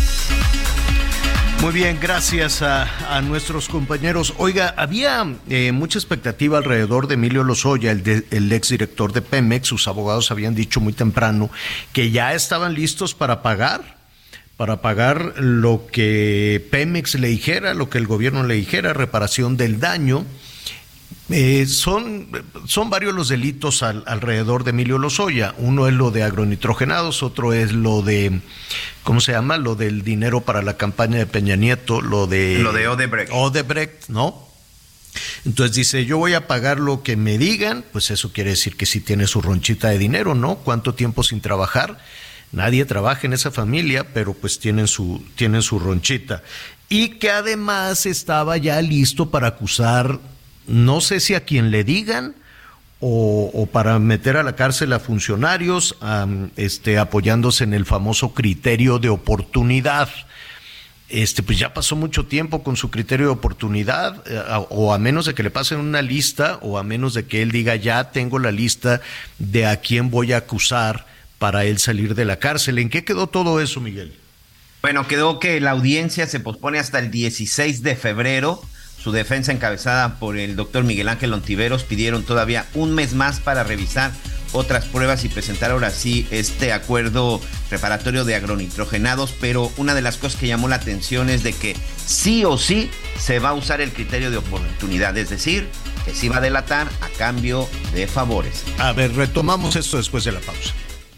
Muy bien, gracias a, nuestros compañeros. Oiga, había eh, mucha expectativa alrededor de Emilio Lozoya, el, el exdirector de Pemex. Sus abogados habían dicho muy temprano que ya estaban listos para pagar, para pagar lo que Pemex le dijera, lo que el gobierno le dijera, reparación del daño. Eh, son, son varios los delitos alrededor de Emilio Lozoya. Uno es lo de agronitrogenados, otro es lo de, ¿cómo se llama? Lo del dinero para la campaña de Peña Nieto, lo de... Lo de Odebrecht. Odebrecht, ¿no? Entonces dice, yo voy a pagar lo que me digan, pues eso quiere decir que si tiene su ronchita de dinero, ¿no? ¿Cuánto tiempo sin trabajar? Nadie trabaja en esa familia, pero pues tienen su, tienen su ronchita. Y que además estaba ya listo para acusar no sé si a quien le digan o, para meter a la cárcel a funcionarios, este, apoyándose en el famoso criterio de oportunidad. Este, pues ya pasó mucho tiempo con su criterio de oportunidad, eh, o a menos de que le pasen una lista, o a menos de que él diga, ya tengo la lista de a quién voy a acusar para él salir de la cárcel. ¿En qué quedó todo eso, Miguel? Bueno, quedó que la audiencia se pospone hasta el 16 de febrero su defensa encabezada por el doctor Miguel Ángel Ontiveros pidieron todavía un mes más para revisar otras pruebas y presentar ahora sí este acuerdo reparatorio de agronitrogenados, pero una de las cosas que llamó la atención es de que sí o sí se va a usar el criterio de oportunidad, es decir, que sí va a delatar a cambio de favores. A ver, retomamos esto después de la pausa.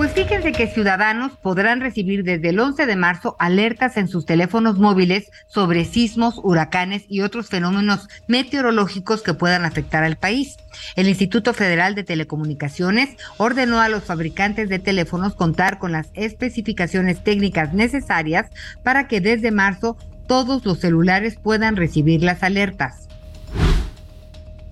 Pues fíjense que ciudadanos podrán recibir desde el 11 de marzo alertas en sus teléfonos móviles sobre sismos, huracanes y otros fenómenos meteorológicos que puedan afectar al país. El Instituto Federal de Telecomunicaciones ordenó a los fabricantes de teléfonos contar con las especificaciones técnicas necesarias para que desde marzo todos los celulares puedan recibir las alertas.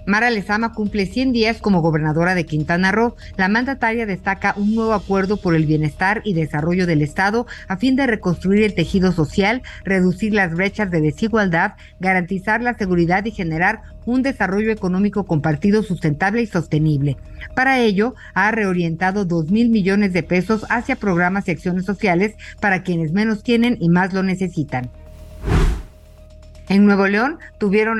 Mara Lezama cumple 100 días como gobernadora de Quintana Roo. La mandataria destaca un nuevo acuerdo por el bienestar y desarrollo del Estado a fin de reconstruir el tejido social, reducir las brechas de desigualdad, garantizar la seguridad y generar un desarrollo económico compartido sustentable y sostenible. Para ello, ha reorientado 2 mil millones de pesos hacia programas y acciones sociales para quienes menos tienen y más lo necesitan. En Nuevo León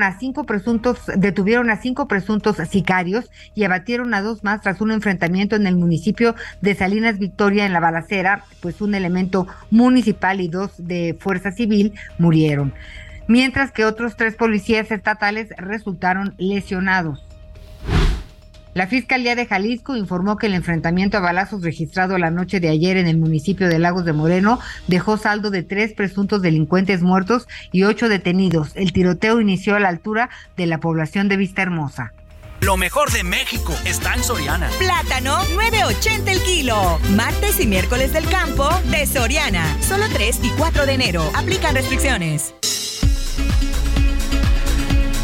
a cinco presuntos, detuvieron a cinco presuntos sicarios y abatieron a dos más tras un enfrentamiento en el municipio de Salinas Victoria en la balacera, pues un elemento municipal y dos de fuerza civil murieron, mientras que otros tres policías estatales resultaron lesionados. La Fiscalía de Jalisco informó que el enfrentamiento a balazos registrado la noche de ayer en el municipio de Lagos de Moreno dejó saldo de tres presuntos delincuentes muertos y ocho detenidos. El tiroteo inició a la altura de la población de Vista Hermosa. Lo mejor de México está en Soriana. Plátano, 9.80 el kilo. Martes y miércoles del campo de Soriana. Solo 3 y 4 de enero. Aplican restricciones.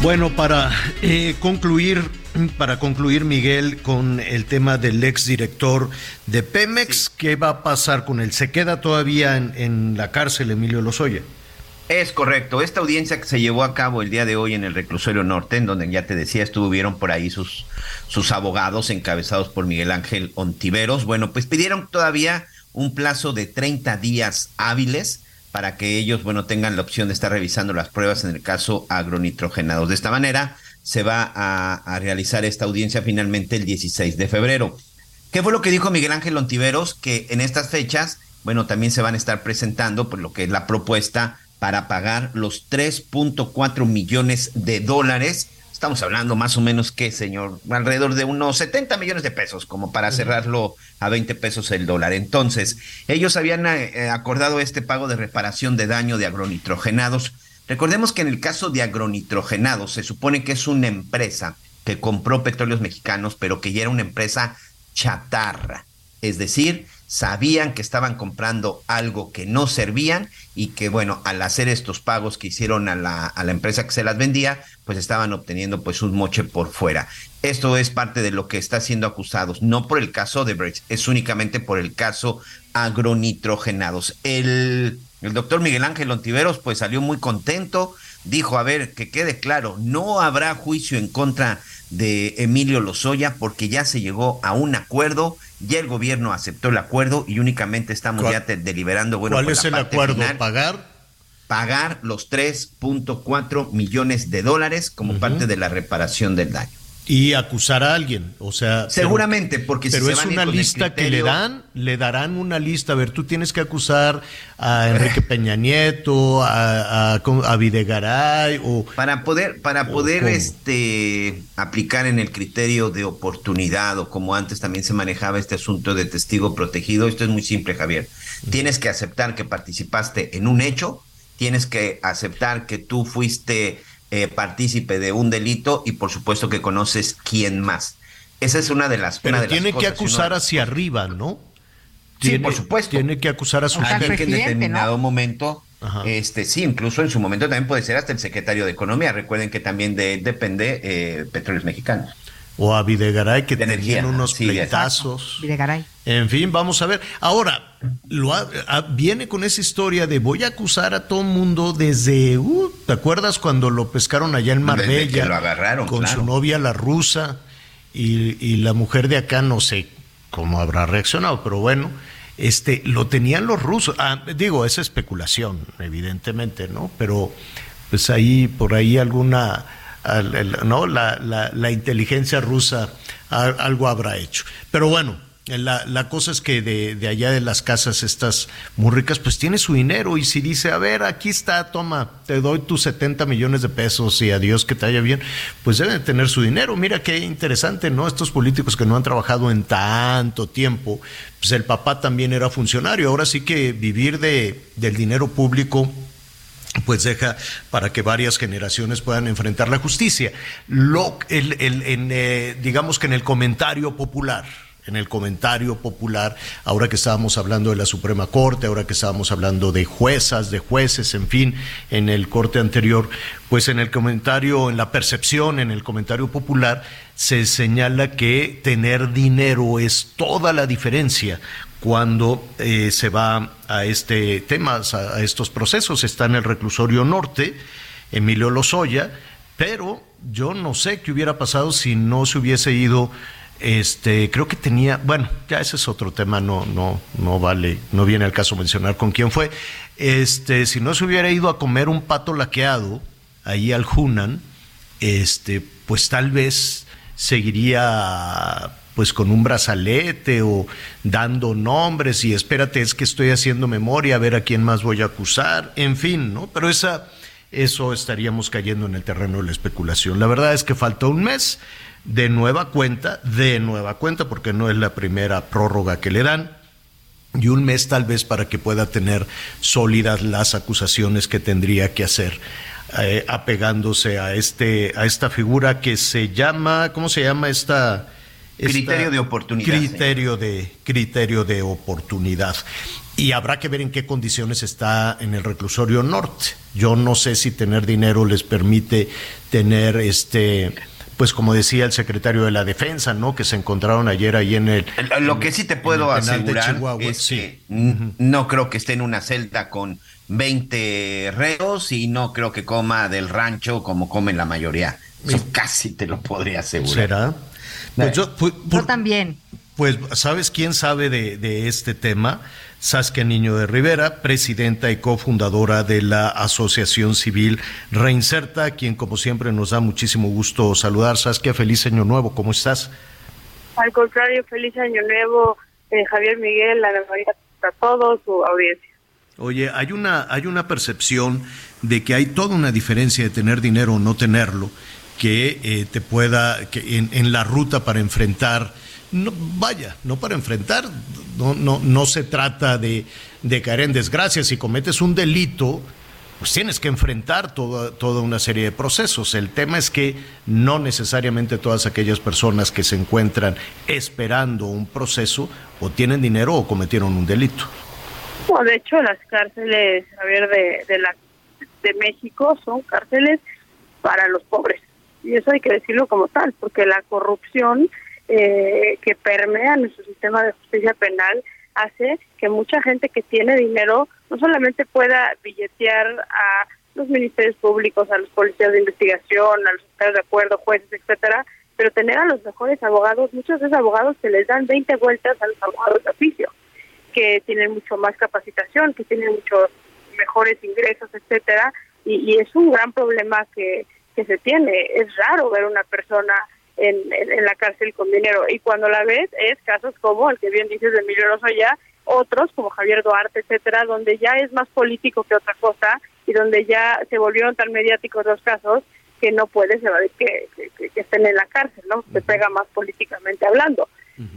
Bueno, para eh, concluir, para concluir, Miguel, con el tema del exdirector de Pemex, ¿qué va a pasar con él? ¿Se queda todavía en, la cárcel Emilio Lozoya? Es correcto. Esta audiencia que se llevó a cabo el día de hoy en el reclusorio norte, en donde ya te decía, estuvieron por ahí sus, sus abogados encabezados por Miguel Ángel Ontiveros. Bueno, pues pidieron todavía un plazo de 30 días hábiles para que ellos, bueno, tengan la opción de estar revisando las pruebas en el caso agronitrogenados. De esta manera, se va a, a realizar esta audiencia finalmente el 16 de febrero. ¿Qué fue lo que dijo Miguel Ángel Ontiveros? Que en estas fechas, bueno, también se van a estar presentando por lo que es la propuesta para pagar los 3.4 millones de dólares. Estamos hablando más o menos que, señor, alrededor de unos 70 millones de pesos, como para cerrarlo a 20 pesos el dólar. Entonces, ellos habían eh, acordado este pago de reparación de daño de agronitrogenados. Recordemos que en el caso de agronitrogenados se supone que es una empresa que compró petróleos mexicanos, pero que ya era una empresa chatarra. Es decir, sabían que estaban comprando algo que no servían y que, bueno, al hacer estos pagos que hicieron a la, a la empresa que se las vendía, pues estaban obteniendo pues un moche por fuera. Esto es parte de lo que está siendo acusados, no por el caso de Brecht, es únicamente por el caso agronitrogenados. El, el doctor Miguel Ángel Ontiveros pues salió muy contento, dijo, a ver, que quede claro, no habrá juicio en contra de Emilio Lozoya porque ya se llegó a un acuerdo, ya el gobierno aceptó el acuerdo y únicamente estamos ya deliberando. Bueno, ¿Cuál es el acuerdo? ¿Pagar? Pagar los 3.4 millones de dólares como parte de la reparación del daño y acusar a alguien, o sea, seguramente porque pero es una lista que le dan, le darán una lista, a ver, tú tienes que acusar a Enrique Peña Nieto, a, a, Videgaray o para poder para poder este aplicar en el criterio de oportunidad o como antes también se manejaba este asunto de testigo protegido, esto es muy simple, Javier. Tienes que aceptar que participaste en un hecho, tienes que aceptar que tú fuiste eh, partícipe de un delito y por supuesto que conoces quién más. Esa es una de las Pero una tiene que acusar hacia arriba, ¿no? sí, por supuesto. Tiene que acusar a su jefe. que en determinado momento, este sí, incluso en su momento también puede ser hasta el secretario de Economía. Recuerden que también de depende eh, Petróleos Mexicanos o a Videgaray que tenían unos pleitazos. Videgaray. En fin, vamos a ver. Ahora, lo viene con esa historia de voy a acusar a todo mundo desde, uh, ¿te acuerdas cuando lo pescaron allá en Marbella? lo agarraron, con su novia la rusa y, y, la mujer de acá no sé cómo habrá reaccionado, pero bueno, este, lo tenían los rusos. Ah, digo, es especulación, evidentemente, ¿no? Pero pues ahí, por ahí alguna ¿no? La, la, inteligencia rusa algo habrá hecho. Pero bueno, la, la, cosa es que de, de, allá de las casas estas muy ricas, pues tiene su dinero y si dice, a ver, aquí está, toma, te doy tus 70 millones de pesos y adiós que te haya bien, pues deben tener su dinero. Mira qué interesante, ¿no? Estos políticos que no han trabajado en tanto tiempo, pues el papá también era funcionario, ahora sí que vivir de, del dinero público pues deja para que varias generaciones puedan enfrentar la justicia. Lo, el, en, eh, digamos que en el comentario popular, en el comentario popular, ahora que estábamos hablando de la Suprema Corte, ahora que estábamos hablando de juezas, de jueces, en fin, en el corte anterior, pues en el comentario, en la percepción, en el comentario popular, se señala que tener dinero es toda la diferencia cuando eh, se va a este tema, a, estos procesos. Está en el reclusorio norte, Emilio Lozoya, pero yo no sé qué hubiera pasado si no se hubiese ido. Este, creo que tenía, bueno, ya ese es otro tema, no, no, no vale, no viene al caso mencionar con quién fue. Este, si no se hubiera ido a comer un pato laqueado ahí al Hunan, este, pues tal vez seguiría pues con un brazalete o dando nombres y espérate, es que estoy haciendo memoria, a ver a quién más voy a acusar, en fin, ¿no? Pero esa, eso estaríamos cayendo en el terreno de la especulación. La verdad es que falta un mes de nueva cuenta, de nueva cuenta, porque no es la primera prórroga que le dan, y un mes tal vez para que pueda tener sólidas las acusaciones que tendría que hacer. Eh, apegándose a este a esta figura que se llama ¿cómo se llama esta criterio de oportunidad. Criterio de, criterio de oportunidad. Y habrá que ver en qué condiciones está en el reclusorio norte. Yo no sé si tener dinero les permite tener este pues como decía el secretario de la defensa, ¿no? Que se encontraron ayer ahí en el... Lo que sí te puedo asegurar es que no creo que esté en una celda con 20 reos y no creo que coma del rancho como comen la mayoría. casi te lo podría asegurar. ¿Será? Pues yo, también. Pues, ¿sabes quién sabe de, este tema? Saskia Niño de Rivera, presidenta y cofundadora de la Asociación Civil Reinserta, quien como siempre nos da muchísimo gusto saludar. Saskia, feliz año nuevo, ¿cómo estás? Al contrario, feliz año nuevo, eh, Javier Miguel, la Navidad a todos, su audiencia. Oye, hay una, hay una percepción de que hay toda una diferencia de tener dinero o no tenerlo, que eh, te pueda, que en, la ruta para enfrentar no, vaya, no para enfrentar, no, no, no se trata de, de caer en desgracia. Si cometes un delito, pues tienes que enfrentar toda, toda una serie de procesos. El tema es que no necesariamente todas aquellas personas que se encuentran esperando un proceso o tienen dinero o cometieron un delito. de hecho, las cárceles, a ver, de, de, la, de México son cárceles para los pobres. Y eso hay que decirlo como tal, porque la corrupción eh, que permea nuestro sistema de justicia penal hace que mucha gente que tiene dinero no solamente pueda billetear a los ministerios públicos, a los policías de investigación, a los estados de acuerdo, jueces, etcétera, pero tener a los mejores abogados, muchos de esos abogados que les dan 20 vueltas a los abogados de oficio, que tienen mucho más capacitación, que tienen muchos mejores ingresos, etcétera, y, y es un gran problema que, que se tiene. Es raro ver una persona en, en, la cárcel con dinero. Y cuando la ves, es casos como el que bien dices de Emilio ya otros como Javier Duarte, etcétera, donde ya es más político que otra cosa y donde ya se volvieron tan mediáticos los casos que no puedes que, que, que, estén en la cárcel, ¿no? Se pega más políticamente hablando.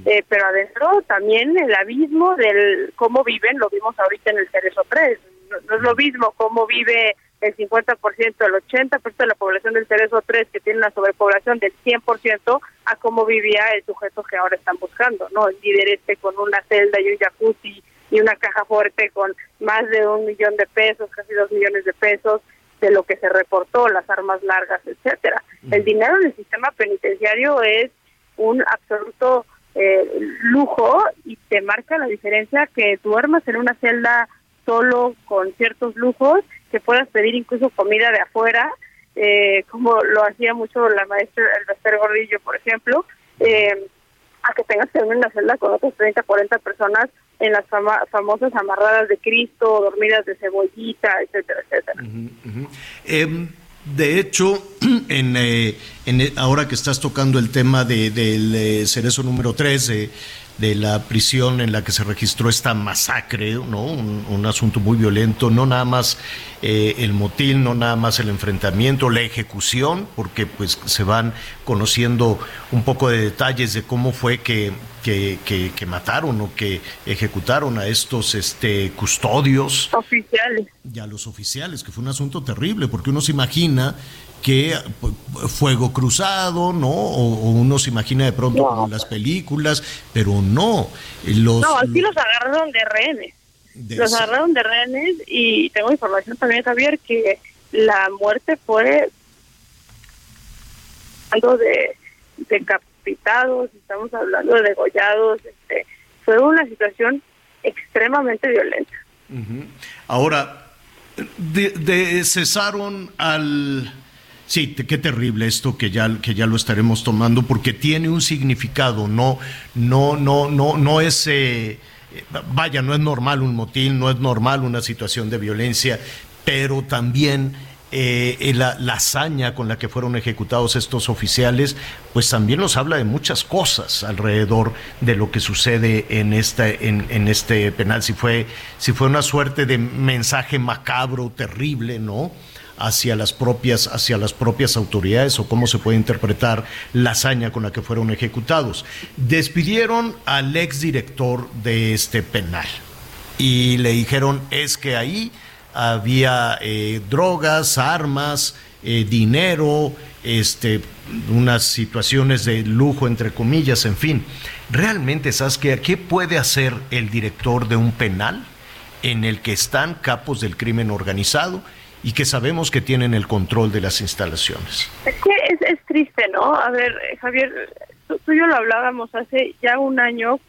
eh, pero adentro también el abismo del cómo viven, lo vimos ahorita en el Cerezo 3. No, no es lo mismo cómo vive el 50%, el 80% de la población del Cerezo 3 que tiene una sobrepoblación del 100% a cómo vivía el sujeto que ahora están buscando, ¿no? El líder este con una celda y un jacuzzi y una caja fuerte con más de un millón de pesos, casi dos millones de pesos de lo que se reportó, las armas largas, etcétera. El dinero en el sistema penitenciario es un absoluto eh, lujo y te marca la diferencia que duermas en una celda solo con ciertos lujos que puedas pedir incluso comida de afuera, eh, como lo hacía mucho la maestra Elvester Gordillo, por ejemplo, eh, a que tengas que dormir en la celda con otras 30, 40 personas en las famosas amarradas de Cristo, dormidas de cebollita, etcétera, etcétera. Em, de hecho, en, eh, en, ahora que estás tocando el tema de, del cerezo número 3, de la prisión en la que se registró esta masacre, ¿no? Un, asunto muy violento, no nada más eh, el motín, no nada más el enfrentamiento, la ejecución, porque pues se van conociendo un poco de detalles de cómo fue que, que, que, mataron o que ejecutaron a estos este, custodios. Oficiales. Y a los oficiales, que fue un asunto terrible, porque uno se imagina que fuego cruzado, ¿no? O, uno se imagina de pronto como las películas, pero no. Los, no, sí los agarraron de rehenes. los agarraron de rehenes y tengo información también, Javier, que la muerte fue algo de decapitados, estamos hablando de degollados, este, fue una situación extremadamente violenta. Ahora, de, cesaron al Sí, qué terrible esto que ya, que ya lo estaremos tomando porque tiene un significado, no, no, no, no, no es, eh, vaya, no es normal un motín, no es normal una situación de violencia, pero también eh, la, hazaña con la que fueron ejecutados estos oficiales, pues también nos habla de muchas cosas alrededor de lo que sucede en este, en, en este penal. Si fue, si fue una suerte de mensaje macabro, terrible, ¿no? Hacia las propias, hacia las propias autoridades o cómo se puede interpretar la hazaña con la que fueron ejecutados. Despidieron al exdirector de este penal y le dijeron es que ahí había eh, drogas, armas, eh, dinero, este, unas situaciones de lujo, entre comillas, en fin. ¿Realmente, Saskia, qué puede hacer el director de un penal en el que están capos del crimen organizado y que sabemos que tienen el control de las instalaciones. Es que es, triste, ¿no? A ver, Javier, tú, y yo lo hablábamos hace ya un año,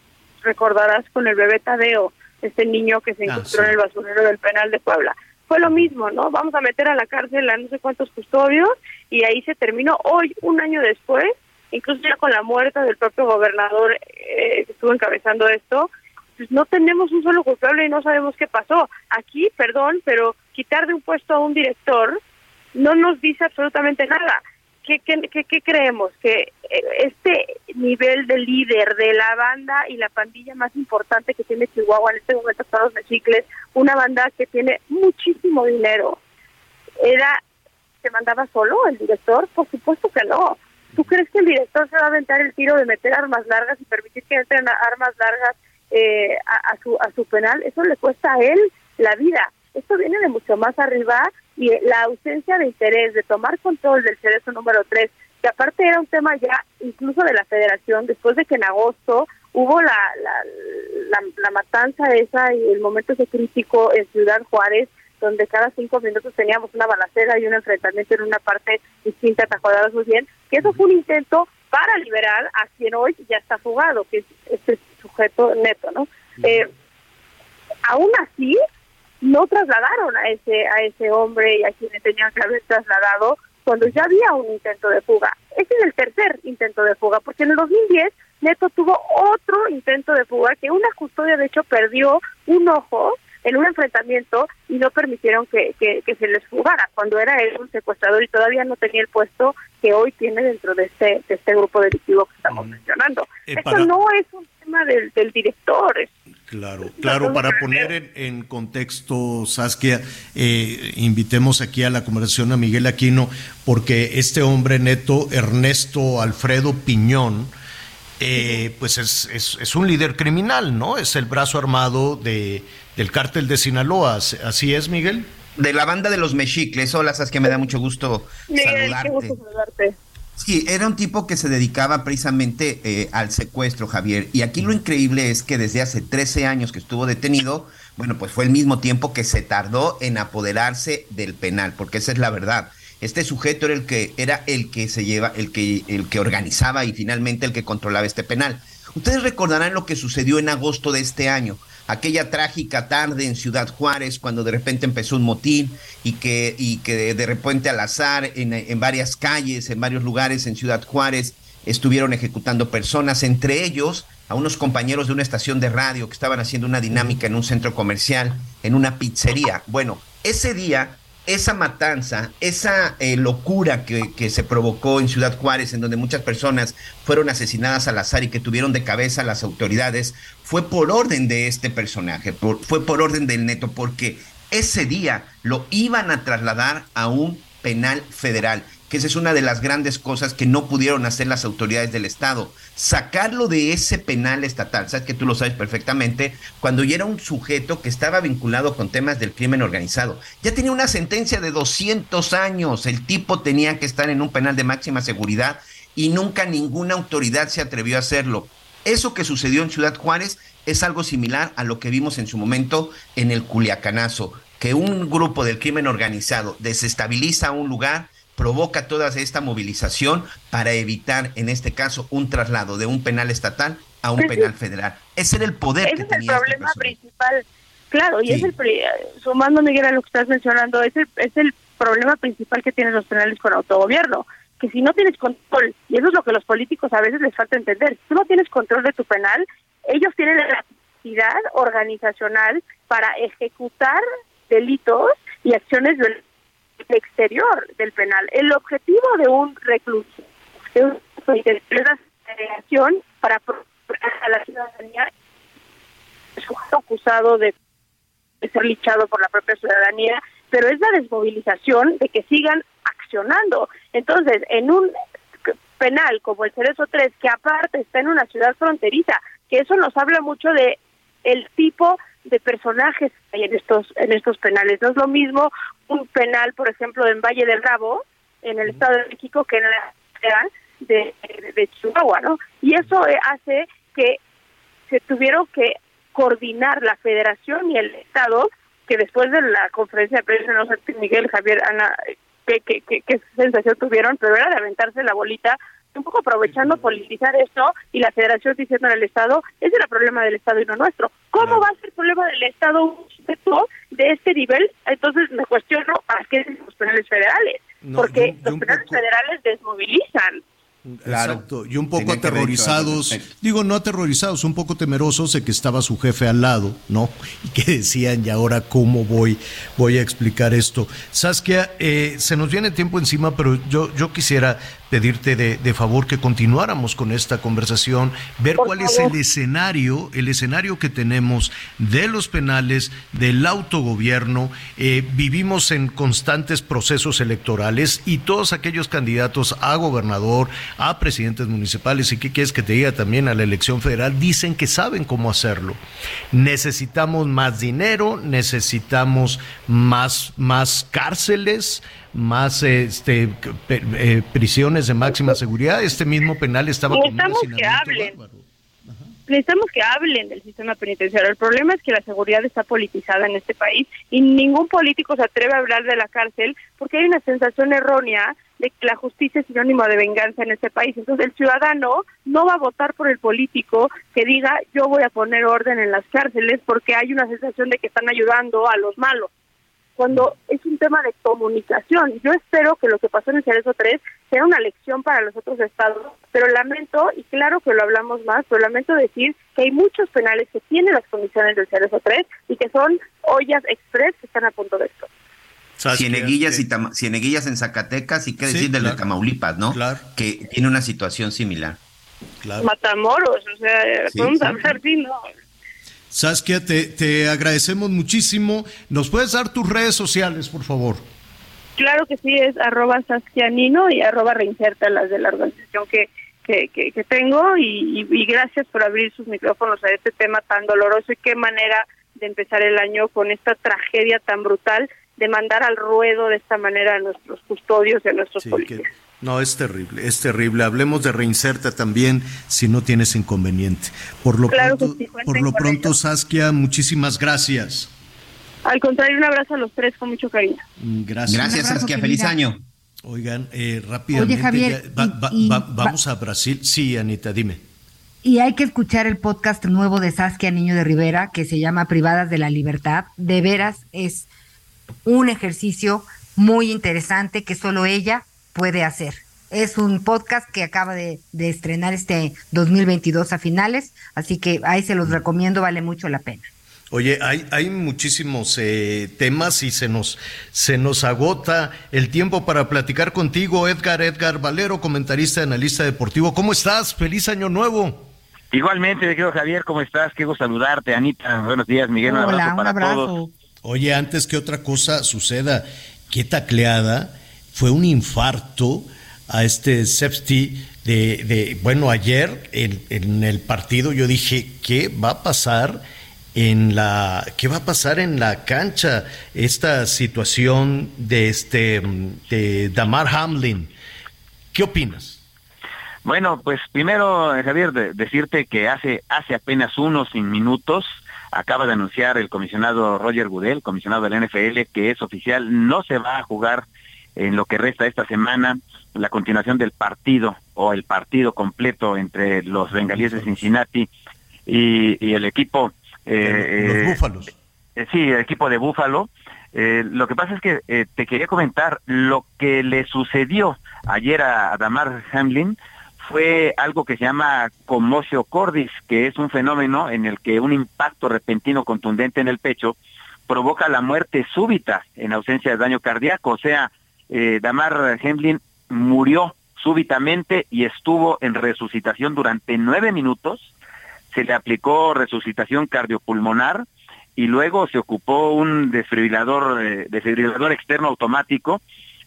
recordarás con el bebé Tadeo, este niño que se ah, encontró en el basurero del penal de Puebla. Fue lo mismo, ¿no? Vamos a meter a la cárcel a no sé cuántos custodios y ahí se terminó. Hoy, un año después, incluso ya con la muerte del propio gobernador eh, que estuvo encabezando esto, pues no tenemos un solo culpable y no sabemos qué pasó. Aquí, perdón, pero quitar de un puesto a un director no nos dice absolutamente nada. ¿Qué, qué, creemos? Que eh, este nivel de líder de la banda y la pandilla más importante que tiene Chihuahua en este momento, Estados Mexicles, una banda que tiene muchísimo dinero, era se mandaba solo el director? Por supuesto que no. ¿Tú crees que el director se va a aventar el tiro de meter armas largas y permitir que entren armas largas eh, a, su, a su penal? Eso le cuesta a él la vida. Esto viene de mucho más arriba y la ausencia de interés de tomar control del cerezo número 3, que aparte era un tema ya incluso de la federación, después de que en agosto hubo la, la, la matanza esa y el momento ese crítico en Ciudad Juárez, donde cada cinco minutos teníamos una balacera y un enfrentamiento en una parte distinta, ¿te muy bien? Que eso fue un intento para liberar a quien hoy ya está fugado, que es este sujeto neto, ¿no? Eh, aún así, no trasladaron a ese a ese hombre y a quienes tenían que haber trasladado cuando ya había un intento de fuga. Ese es el tercer intento de fuga, porque en el 2010 Neto tuvo otro intento de fuga que una custodia de hecho perdió un ojo en un enfrentamiento y no permitieron que, que, se les fugara cuando era él un secuestrador y todavía no tenía el puesto que hoy tiene dentro de este, de este grupo delictivo que estamos mencionando. Eh, Esto no es un tema del, del director. Claro, claro, para poner en, contexto, Saskia, eh, invitemos aquí a la conversación a Miguel Aquino, porque este hombre neto, Ernesto Alfredo Piñón, eh, pues es, es, es, un líder criminal, ¿no? Es el brazo armado de, del cártel de Sinaloa. ¿Así es, Miguel? De la banda de los mexicles. Hola, sabes que me da mucho gusto saludarte. Sí, era un tipo que se dedicaba precisamente eh, al secuestro, Javier. Y aquí lo increíble es que desde hace 13 años que estuvo detenido, bueno, pues fue el mismo tiempo que se tardó en apoderarse del penal, porque esa es la verdad. Este sujeto era el que era el que se lleva, el que el que organizaba y finalmente el que controlaba este penal. Ustedes recordarán lo que sucedió en agosto de este año aquella trágica tarde en Ciudad Juárez, cuando de repente empezó un motín y que, y que de repente al azar en, en varias calles, en varios lugares en Ciudad Juárez, estuvieron ejecutando personas, entre ellos a unos compañeros de una estación de radio que estaban haciendo una dinámica en un centro comercial, en una pizzería. Bueno, ese día esa matanza, esa eh, locura que, se provocó en Ciudad Juárez, en donde muchas personas fueron asesinadas al azar y que tuvieron de cabeza las autoridades, fue por orden de este personaje, fue por orden del neto, porque ese día lo iban a trasladar a un penal federal que esa es una de las grandes cosas que no pudieron hacer las autoridades del Estado. Sacarlo de ese penal estatal, sabes que tú lo sabes perfectamente, cuando ya era un sujeto que estaba vinculado con temas del crimen organizado. Ya tenía una sentencia de 200 años, el tipo tenía que estar en un penal de máxima seguridad y nunca ninguna autoridad se atrevió a hacerlo. Eso que sucedió en Ciudad Juárez es algo similar a lo que vimos en su momento en el Culiacanazo, que un grupo del crimen organizado desestabiliza un lugar, provoca toda esta movilización para evitar, en este caso, un traslado de un penal estatal a un penal federal. Ese era el poder Ese es el este problema principal. Claro, y es el, sumando Miguel a lo que estás mencionando, es el, es el problema principal que tienen los penales con autogobierno, que si no tienes control, y eso es lo que los políticos a veces les falta entender, si no tienes control de tu penal, ellos tienen la capacidad organizacional para ejecutar delitos y acciones violentas exterior del penal. El objetivo de un recluso, de una para a la ciudadanía es acusado de, ser lichado por la propia ciudadanía, pero es la desmovilización de que sigan accionando. Entonces, en un penal como el Cerezo 3, que aparte está en una ciudad fronteriza, que eso nos habla mucho de el tipo de personajes que hay en estos en estos penales. No es lo mismo un penal, por ejemplo, en Valle del Rabo, en el Estado de México, que en la de, de, Chihuahua, ¿no? Y eso hace que se tuvieron que coordinar la Federación y el Estado, que después de la conferencia de prensa, no sé, Miguel, Javier, Ana, qué, qué, qué sensación tuvieron, pero era de aventarse la bolita un poco aprovechando politizar esto y la federación diciendo al Estado, ese era el problema del Estado y no nuestro. ¿Cómo va a ser el problema del Estado un sujeto de este nivel? Entonces me cuestiono para qué los penales federales, porque los penales federales desmovilizan. Exacto, y un poco aterrorizados, digo no aterrorizados, un poco temerosos de que estaba su jefe al lado, ¿no? Y que decían, y ahora cómo voy, voy a explicar esto. Saskia, eh, se nos viene tiempo encima, pero yo, yo quisiera pedirte de, favor que continuáramos con esta conversación, ver cuál es el escenario, el escenario que tenemos de los penales, del autogobierno. Eh, vivimos en constantes procesos electorales y todos aquellos candidatos a gobernador, a presidentes municipales y qué quieres que te diga también a la elección federal, dicen que saben cómo hacerlo. Necesitamos más dinero, necesitamos más, más cárceles, más este, eh, prisiones de máxima seguridad. Este mismo penal estaba Necesitamos que hablen. Necesitamos que hablen del sistema penitenciario. El problema es que la seguridad está politizada en este país y ningún político se atreve a hablar de la cárcel porque hay una sensación errónea de que la justicia es sinónimo de venganza en este país. Entonces el ciudadano no va a votar por el político que diga yo voy a poner orden en las cárceles porque hay una sensación de que están ayudando a los malos cuando es un tema de comunicación. Yo espero que lo que pasó en el Cerezo 3 sea una lección para los otros estados, pero lamento, y claro que lo hablamos más, pero lamento decir que hay muchos penales que tienen las condiciones del Cerezo 3 y que son ollas express que están a punto de esto. Cieneguillas, y Cieneguillas en Zacatecas y qué decir de Tamaulipas, ¿no? Que tiene una situación similar. Matamoros, o sea, podemos hablar, sí, no, Saskia, te, te agradecemos muchísimo. ¿Nos puedes dar tus redes sociales, por favor? Claro que sí, es arroba saskianino y arroba reinserta las de la organización que, que, que, tengo y, y, gracias por abrir sus micrófonos a este tema tan doloroso y qué manera de empezar el año con esta tragedia tan brutal de mandar al ruedo de esta manera a nuestros custodios y a nuestros policías. No, es terrible, es terrible. Hablemos de reinserta también si no tienes inconveniente. Por lo pronto, por lo pronto Saskia, muchísimas gracias. Al contrario, un abrazo a los tres con mucho cariño. Gracias. Gracias, Saskia. Feliz año. Oigan, eh, rápidamente, vamos a Brasil. Sí, Anita, dime. Y hay que escuchar el podcast nuevo de Saskia Niño de Rivera, que se llama Privadas de la Libertad. De veras es un ejercicio muy interesante que solo ella puede hacer. Es un podcast que acaba de, estrenar este 2022 a finales, así que ahí se los recomiendo, vale mucho la pena. Oye, hay, hay muchísimos eh, temas y se nos, se nos agota el tiempo para platicar contigo, Edgar, Edgar Valero, comentarista, analista deportivo. ¿Cómo estás? Feliz año nuevo. Igualmente, querido Javier, ¿cómo estás? Gusto saludarte, Anita. Buenos días, Miguel. Un abrazo para todos. Oye, antes que otra cosa suceda, qué tacleada fue un infarto a este Sepsti de, bueno, ayer en, el partido yo dije, ¿qué va a pasar en la, qué va a pasar en la cancha? Esta situación de este, de Damar Hamlin. ¿Qué opinas? Bueno, pues primero, Javier, decirte que hace, hace apenas unos minutos acaba de anunciar el comisionado Roger Goodell, comisionado del NFL, que es oficial, no se va a jugar en lo que resta esta semana la continuación del partido o el partido completo entre los bengalíes de Cincinnati y, el equipo eh, los eh, búfalos. eh, sí el equipo de búfalo. Lo que pasa es que te quería comentar lo que le sucedió ayer a, Damar Hamlin fue algo que se llama conmocio cordis, que es un fenómeno en el que un impacto repentino contundente en el pecho provoca la muerte súbita en ausencia de daño cardíaco, o sea, eh, Damar Hamlin murió súbitamente y estuvo en resucitación durante nueve minutos. Se le aplicó resucitación cardiopulmonar y luego se ocupó un desfibrilador, eh, desfibrilador externo automático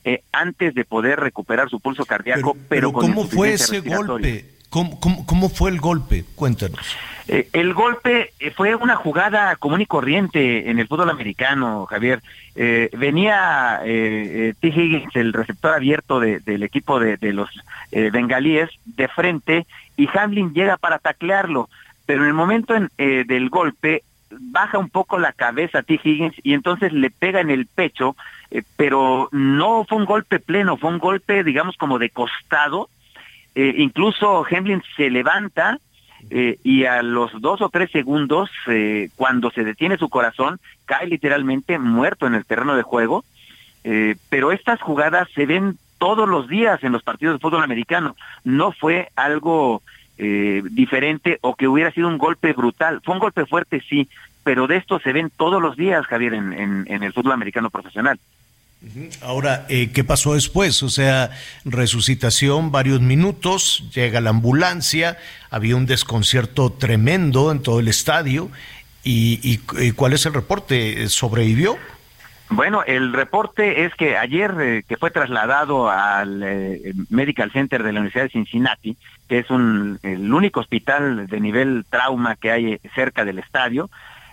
eh, antes de poder recuperar su pulso cardíaco. Pero, ¿cómo fue ese golpe? ¿Cómo, fue el golpe? Cuéntanos. Eh, el golpe eh, fue una jugada común y corriente en el fútbol americano, Javier. Eh, venía T. Higgins, el receptor abierto del equipo de, los bengalíes, de frente y Hamlin llega para taclearlo. Pero en el momento del golpe baja un poco la cabeza T. Higgins y entonces le pega en el pecho, pero no fue un golpe pleno, fue un golpe, digamos, como de costado eh, incluso Hemlin se levanta eh, y a los dos o tres segundos, eh, cuando se detiene su corazón, cae literalmente muerto en el terreno de juego. pero estas jugadas se ven todos los días en los partidos de fútbol americano. No fue algo diferente o que hubiera sido un golpe brutal. Fue un golpe fuerte, sí, pero de esto se ven todos los días, Javier, en, en, el fútbol americano profesional. Ahora, eh, ¿qué pasó después? O sea, resucitación, varios minutos, llega la ambulancia, había un desconcierto tremendo en todo el estadio. ¿Y, y cuál es el reporte? ¿Sobrevivió? Bueno, el reporte es que ayer eh, que fue trasladado al eh, Medical Center de la Universidad de Cincinnati, que es un, el único hospital de nivel trauma que hay cerca del estadio,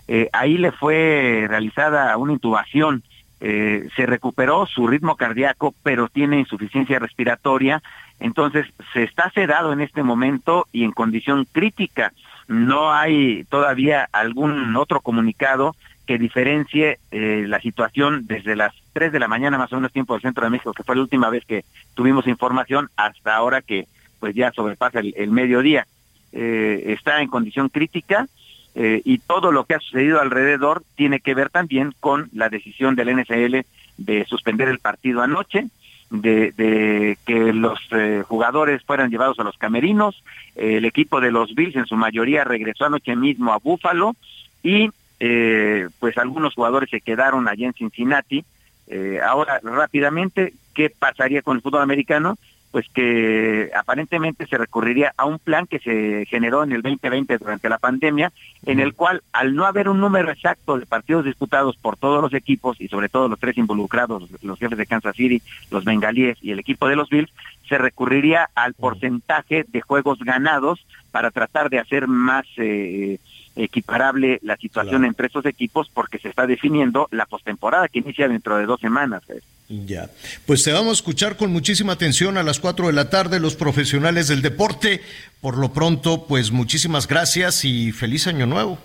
eh, ahí le fue realizada una intubación. Se recuperó su ritmo cardíaco, pero tiene insuficiencia respiratoria, entonces se está sedado en este momento y en condición crítica. No hay todavía algún otro comunicado que diferencie eh, la situación desde las 3 de la mañana más o menos tiempo del centro de México, que fue la última vez que tuvimos información, hasta ahora que pues ya sobrepasa el, mediodía. Eh, está en condición crítica eh, y todo lo que ha sucedido alrededor tiene que ver también con la decisión del NFL de suspender el partido anoche, de, de que los jugadores fueran llevados a los camerinos. el equipo de los Bills en su mayoría regresó anoche mismo a Búfalo y eh, pues algunos jugadores se quedaron allá en Cincinnati. Eh, ahora, rápidamente, ¿qué pasaría con el fútbol americano? Pues que aparentemente se recurriría a un plan que se generó en el 2020 durante la pandemia, en el cual, al no haber un número exacto de partidos disputados por todos los equipos y sobre todo los tres involucrados, los jefes de Kansas City, los bengalíes y el equipo de los Bills, se recurriría al porcentaje de juegos ganados para tratar de hacer más eh, equiparable la situación entre estos equipos porque se está definiendo la postemporada que inicia dentro de dos semanas. Ya, pues te vamos a escuchar con muchísima atención a las cuatro de la tarde los profesionales del deporte. Por lo pronto, pues muchísimas gracias y feliz año nuevo.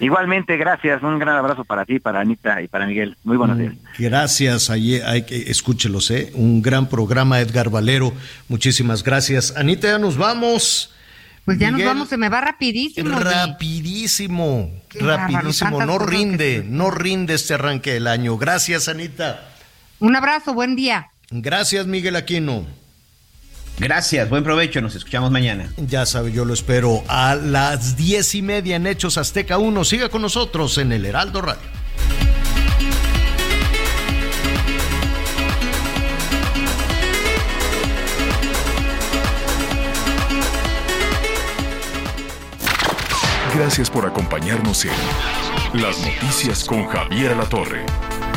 Igualmente, gracias. Un gran abrazo para ti, para Anita y para Miguel. Muy buenos mm, días. Gracias. Ahí hay que escúchelos, ¿eh? Un gran programa, Edgar Valero. Muchísimas gracias. Anita, ya nos vamos. Pues ya nos vamos, se me va rapidísimo. Rapidísimo, rapidísimo. no rinde, no rinde este arranque del año. Gracias, Anita. Un abrazo, buen día. Gracias, Miguel Aquino. Gracias, buen provecho, nos escuchamos mañana. Ya sabe, yo lo espero a las diez y media en Hechos Azteca 1. Siga con nosotros en el Heraldo Radio. Gracias por acompañarnos en Las Noticias con Javier La Torre.